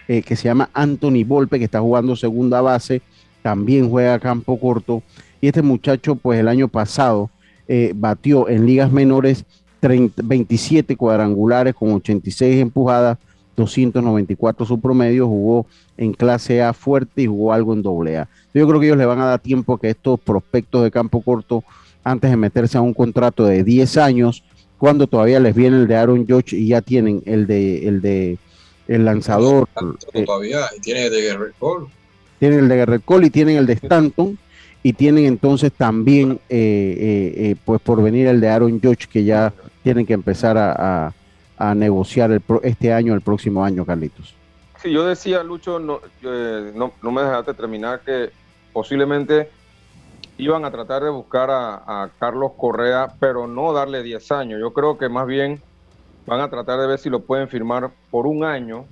eh, que se llama Anthony Volpe, que está jugando segunda base. También juega campo corto. Y este muchacho, pues el año pasado eh, batió en ligas menores 30 27 cuadrangulares con 86 empujadas 294 su promedio, jugó en clase A fuerte y jugó algo en doble A. Yo creo que ellos le van a dar tiempo a que estos prospectos de campo corto, antes de meterse a un contrato de 10 años, cuando todavía les viene el de Aaron George y ya tienen el de el de el lanzador, eh, Todavía y tiene de Guerrero Cole. tienen el de Garrett Cole y tienen el de Stanton y tienen entonces también eh, eh, eh, pues por venir el de Aaron George que ya tienen que empezar a, a- a negociar el pro- este año, el próximo año, Carlitos. Sí, yo decía, Lucho, no, eh, no, no me dejaste terminar, que posiblemente iban a tratar de buscar a, a Carlos Correa, pero no darle 10 años. Yo creo que más bien van a tratar de ver si lo pueden firmar por un año,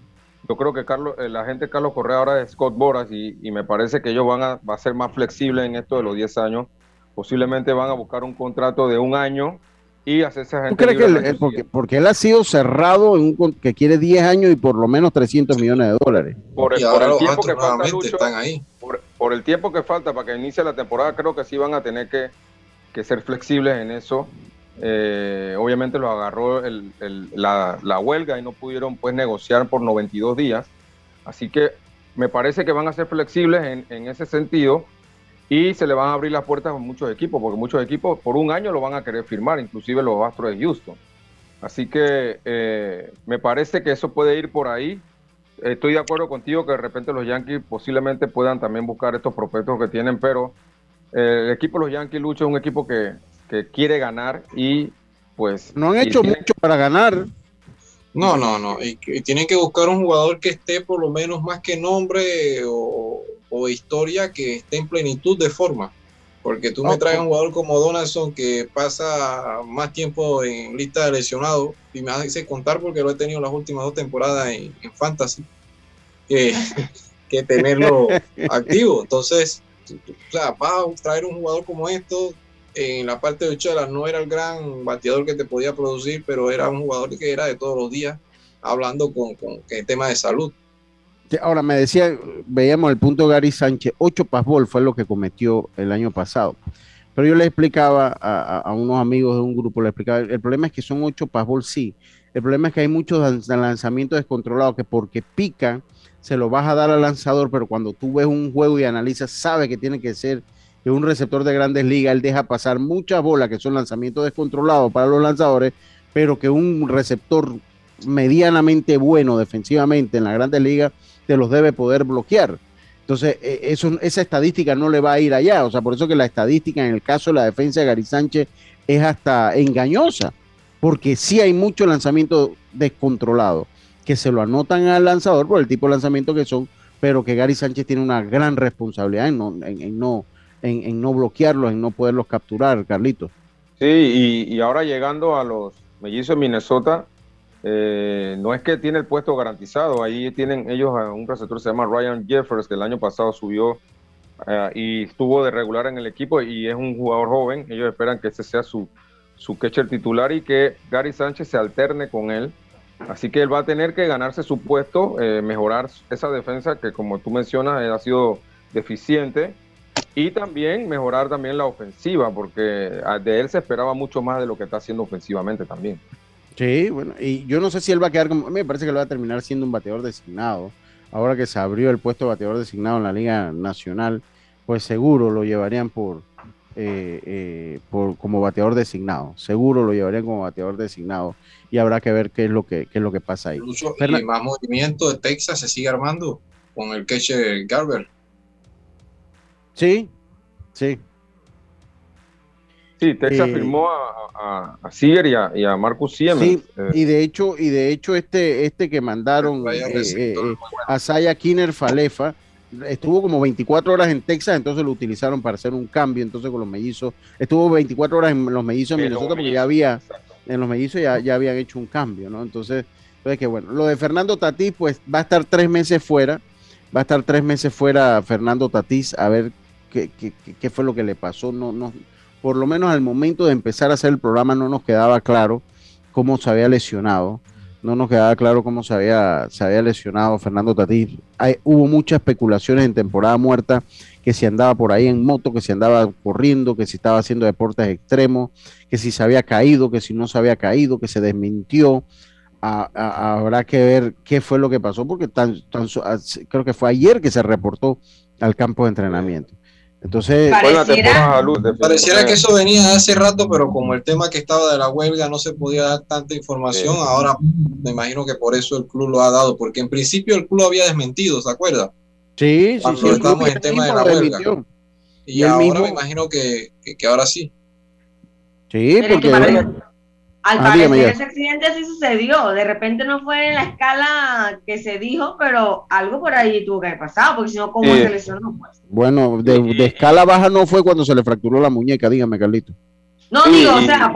yo creo que Carlos, el agente Carlos Correa ahora es Scott Boras y, me parece que ellos van a, va a ser más flexibles en esto de los 10 años. Posiblemente van a buscar un contrato de un año y hacerse agente ¿Tú crees que él, porque, porque, él ha sido cerrado en un que quiere 10 años y por lo menos 300 millones de dólares? Por, el, tiempo que falta, están ahí. Por, el tiempo que falta para que inicie la temporada, creo que sí van a tener que, que ser flexibles en eso. Eh, obviamente lo agarró la, huelga y no pudieron pues negociar por 92 días. Así que me parece que van a ser flexibles en, ese sentido y se le van a abrir las puertas a muchos equipos, porque muchos equipos por un año lo van a querer firmar, inclusive los Astros de Houston. Así que eh, me parece que eso puede ir por ahí. Estoy de acuerdo contigo que de repente los Yankees posiblemente puedan también buscar estos prospectos que tienen, pero eh, el equipo de los Yankees lucha es un equipo que que quiere ganar y pues... No han hecho mucho para ganar. No, no, no. Y, tienen que buscar un jugador que esté por lo menos más que nombre o, historia que esté en plenitud de forma. Porque tú me traes un jugador como Donaldson que pasa más tiempo en lista de lesionados y me hace contar porque lo he tenido las últimas dos temporadas en, Fantasy que, que tenerlo activo. Entonces, o sea, vas a traer un jugador como esto, en la parte de Uchela no era el gran bateador que te podía producir, pero era un jugador que era de todos los días hablando con, con el tema de salud. Ahora me decía, veíamos el punto Gary Sánchez, ocho pasbol fue lo que cometió el año pasado. Pero yo le explicaba a, unos amigos de un grupo, le explicaba, el problema es que son ocho pasbol, sí. El problema es que hay muchos lanzamientos descontrolados que porque pican, se lo vas a dar al lanzador, pero cuando tú ves un juego y analizas, sabe que tiene que ser que un receptor de grandes ligas, él deja pasar muchas bolas que son lanzamientos descontrolados para los lanzadores, pero que un receptor medianamente bueno defensivamente en la grandes ligas te los debe poder bloquear. Entonces, e, eso, esa estadística no le va a ir allá. O sea, por eso que la estadística en el caso de la defensa de Gary Sánchez es hasta engañosa, porque sí hay mucho lanzamiento descontrolado, que se lo anotan al lanzador por el tipo de lanzamiento que son, pero que Gary Sánchez tiene una gran responsabilidad en no, en no en, no bloquearlos, en no poderlos capturar, Carlitos. Sí, y, ahora llegando a los mellizos de Minnesota, eh, no es que tiene el puesto garantizado, ahí tienen ellos a un receptor que se llama Ryan Jeffers, que el año pasado subió eh, y estuvo de regular en el equipo y es un jugador joven, ellos esperan que ese sea su, su catcher titular y que Gary Sánchez se alterne con él. Así que él va a tener que ganarse su puesto, eh, mejorar esa defensa que como tú mencionas ha sido deficiente y también mejorar también la ofensiva, porque de él se esperaba mucho más de lo que está haciendo ofensivamente también. Sí, bueno, y yo no sé si él va a quedar como, me parece que él va a terminar siendo un bateador designado. Ahora que se abrió el puesto de bateador designado en la Liga Nacional, pues seguro lo llevarían por, eh, eh, por como bateador designado. Seguro lo llevarían como bateador designado y habrá que ver qué es lo que, qué es lo que pasa ahí. Incluso el más movimiento de Texas se sigue armando con el catcher Garber. Sí, sí. Sí, Texas eh, firmó a, a, y a, Marcus Siemens. Sí, eh, y de hecho, y de hecho este, este que mandaron eh, a Saya Kinner Falefa estuvo como 24 horas en Texas, entonces lo utilizaron para hacer un cambio, entonces con los mellizos, estuvo 24 horas en los mellizos en Minnesota porque ya había, en los mellizos ya, ya habían hecho un cambio, ¿no? Entonces, entonces que bueno, lo de Fernando Tatís, pues va a estar tres meses fuera, va a estar tres meses fuera Fernando Tatís, a ver qué, fue lo que le pasó. No, no, por lo menos al momento de empezar a hacer el programa no nos quedaba claro cómo se había lesionado. No nos quedaba claro cómo se había, se había lesionado Fernando Tatís. Hay, hubo muchas especulaciones en temporada muerta que si andaba por ahí en moto, que si andaba corriendo, que si estaba haciendo deportes extremos, que si se había caído, que si no se había caído, que se desmintió. Habrá que ver qué fue lo que pasó, porque tan, creo que fue ayer que se reportó al campo de entrenamiento. Entonces, pareciera, que eso venía hace rato, pero como el tema que estaba de la huelga no se podía dar tanta información, ahora me imagino que por eso el club lo ha dado, porque en principio el club había desmentido, ¿se acuerda? Sí, sí, sí. estamos en el tema de la huelga. Y, ahora me imagino que, que, ahora sí. Sí, porque... Al ah, parecer ese accidente sí sucedió. De repente no fue en la escala que se dijo, pero algo por ahí tuvo que haber pasado, porque si no, ¿cómo se lesionó? Pues? Bueno, de, escala baja no fue cuando se le fracturó la muñeca, dígame, Carlito. No, digo, o sea,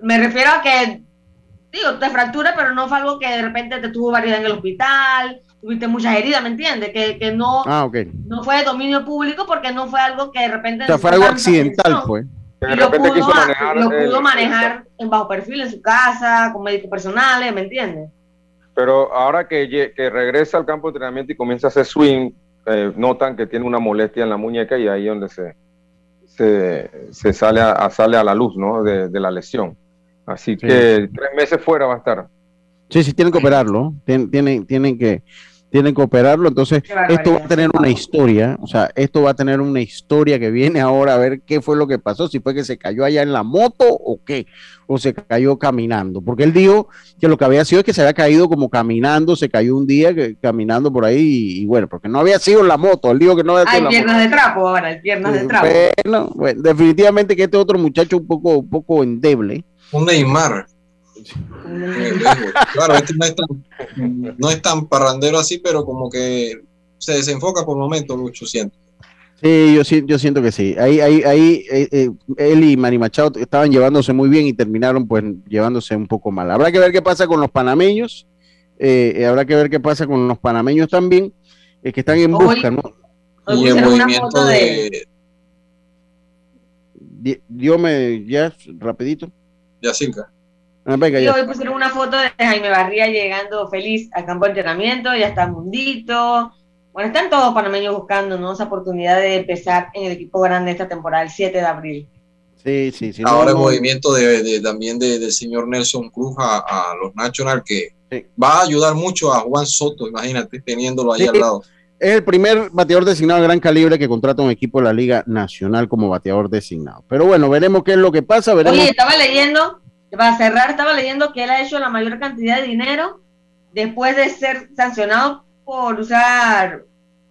me refiero a que digo, te fractura, pero no fue algo que de repente te tuvo variedad en el hospital, tuviste muchas heridas, ¿me entiendes? Que, que no, ah, no fue de dominio público porque no fue algo que de repente... O sea, fue algo accidental, pues. Lo pudo, manejar, lo pudo manejar en bajo perfil en su casa, con médicos personales, ¿me entiendes? Pero ahora que, que regresa al campo de entrenamiento y comienza a hacer swing, eh, notan que tiene una molestia en la muñeca y ahí es donde se, se, sale, a, sale a la luz ¿no? de, la lesión. Así que tres meses fuera va a estar. Sí, sí, tienen que operarlo. tienen, tienen que tienen que operarlo. Entonces, esto va a tener una historia, o sea, esto va a tener una historia que viene ahora a ver qué fue lo que pasó, si fue que se cayó allá en la moto o qué, o se cayó caminando, porque él dijo que lo que había sido es que se había caído como caminando, se cayó un día que, caminando por ahí y, bueno, porque no había sido en la moto, él dijo que no había sido Hay piernas de trapo ahora, piernas de trapo. Bueno, definitivamente que este otro muchacho un poco, un poco endeble. Un Neymar. Claro, este no es, tan, parrandero así, pero como que se desenfoca por momentos, Lucho, siento. Sí, yo, yo siento que sí. Ahí, ahí, ahí eh, eh, él y Mari Machado estaban llevándose muy bien y terminaron pues llevándose un poco mal. Habrá que ver qué pasa con los panameños. Eh, habrá que ver qué pasa con los panameños también, que están en busca, ¿no? Y el movimiento de... Dios me, ya, rapidito. Ya, Ah, y hoy pusieron una foto de Jaime Barría llegando feliz al campo de entrenamiento, ya está Mundito. Bueno, están todos panameños buscando ¿no? esa oportunidad de empezar en el equipo grande esta temporada, el 7 de abril. Sí, sí, sí. Ahora el movimiento de, también del señor Nelson Cruz a, los National que va a ayudar mucho a Juan Soto, imagínate, teniéndolo ahí al lado. Es el primer bateador designado de gran calibre que contrata un equipo de la Liga Nacional como bateador designado. Pero bueno, veremos qué es lo que pasa. Veremos... Oye, estaba leyendo para cerrar, estaba leyendo que él ha hecho la mayor cantidad de dinero después de ser sancionado por usar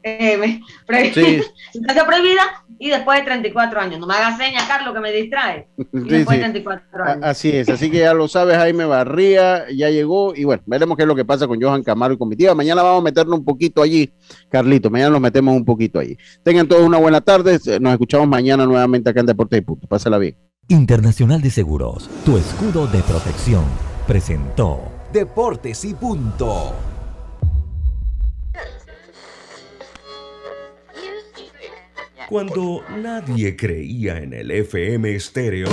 eh, sustancia prohibida y después de 34 años. No me hagas señas, Carlos, que me distrae. después de 34 años. Así es, así que ya lo sabes, Jaime Barría ya llegó y bueno, veremos qué es lo que pasa con Johan Camaro y comitiva. Mañana vamos a meternos un poquito allí, Carlito, mañana nos metemos un poquito allí. Tengan todos una buena tarde, nos escuchamos mañana nuevamente acá en Deportes y Punto. Pásala bien. Internacional de Seguros, tu escudo de protección, presentó Deportes y Punto. Cuando nadie creía en el FM estéreo,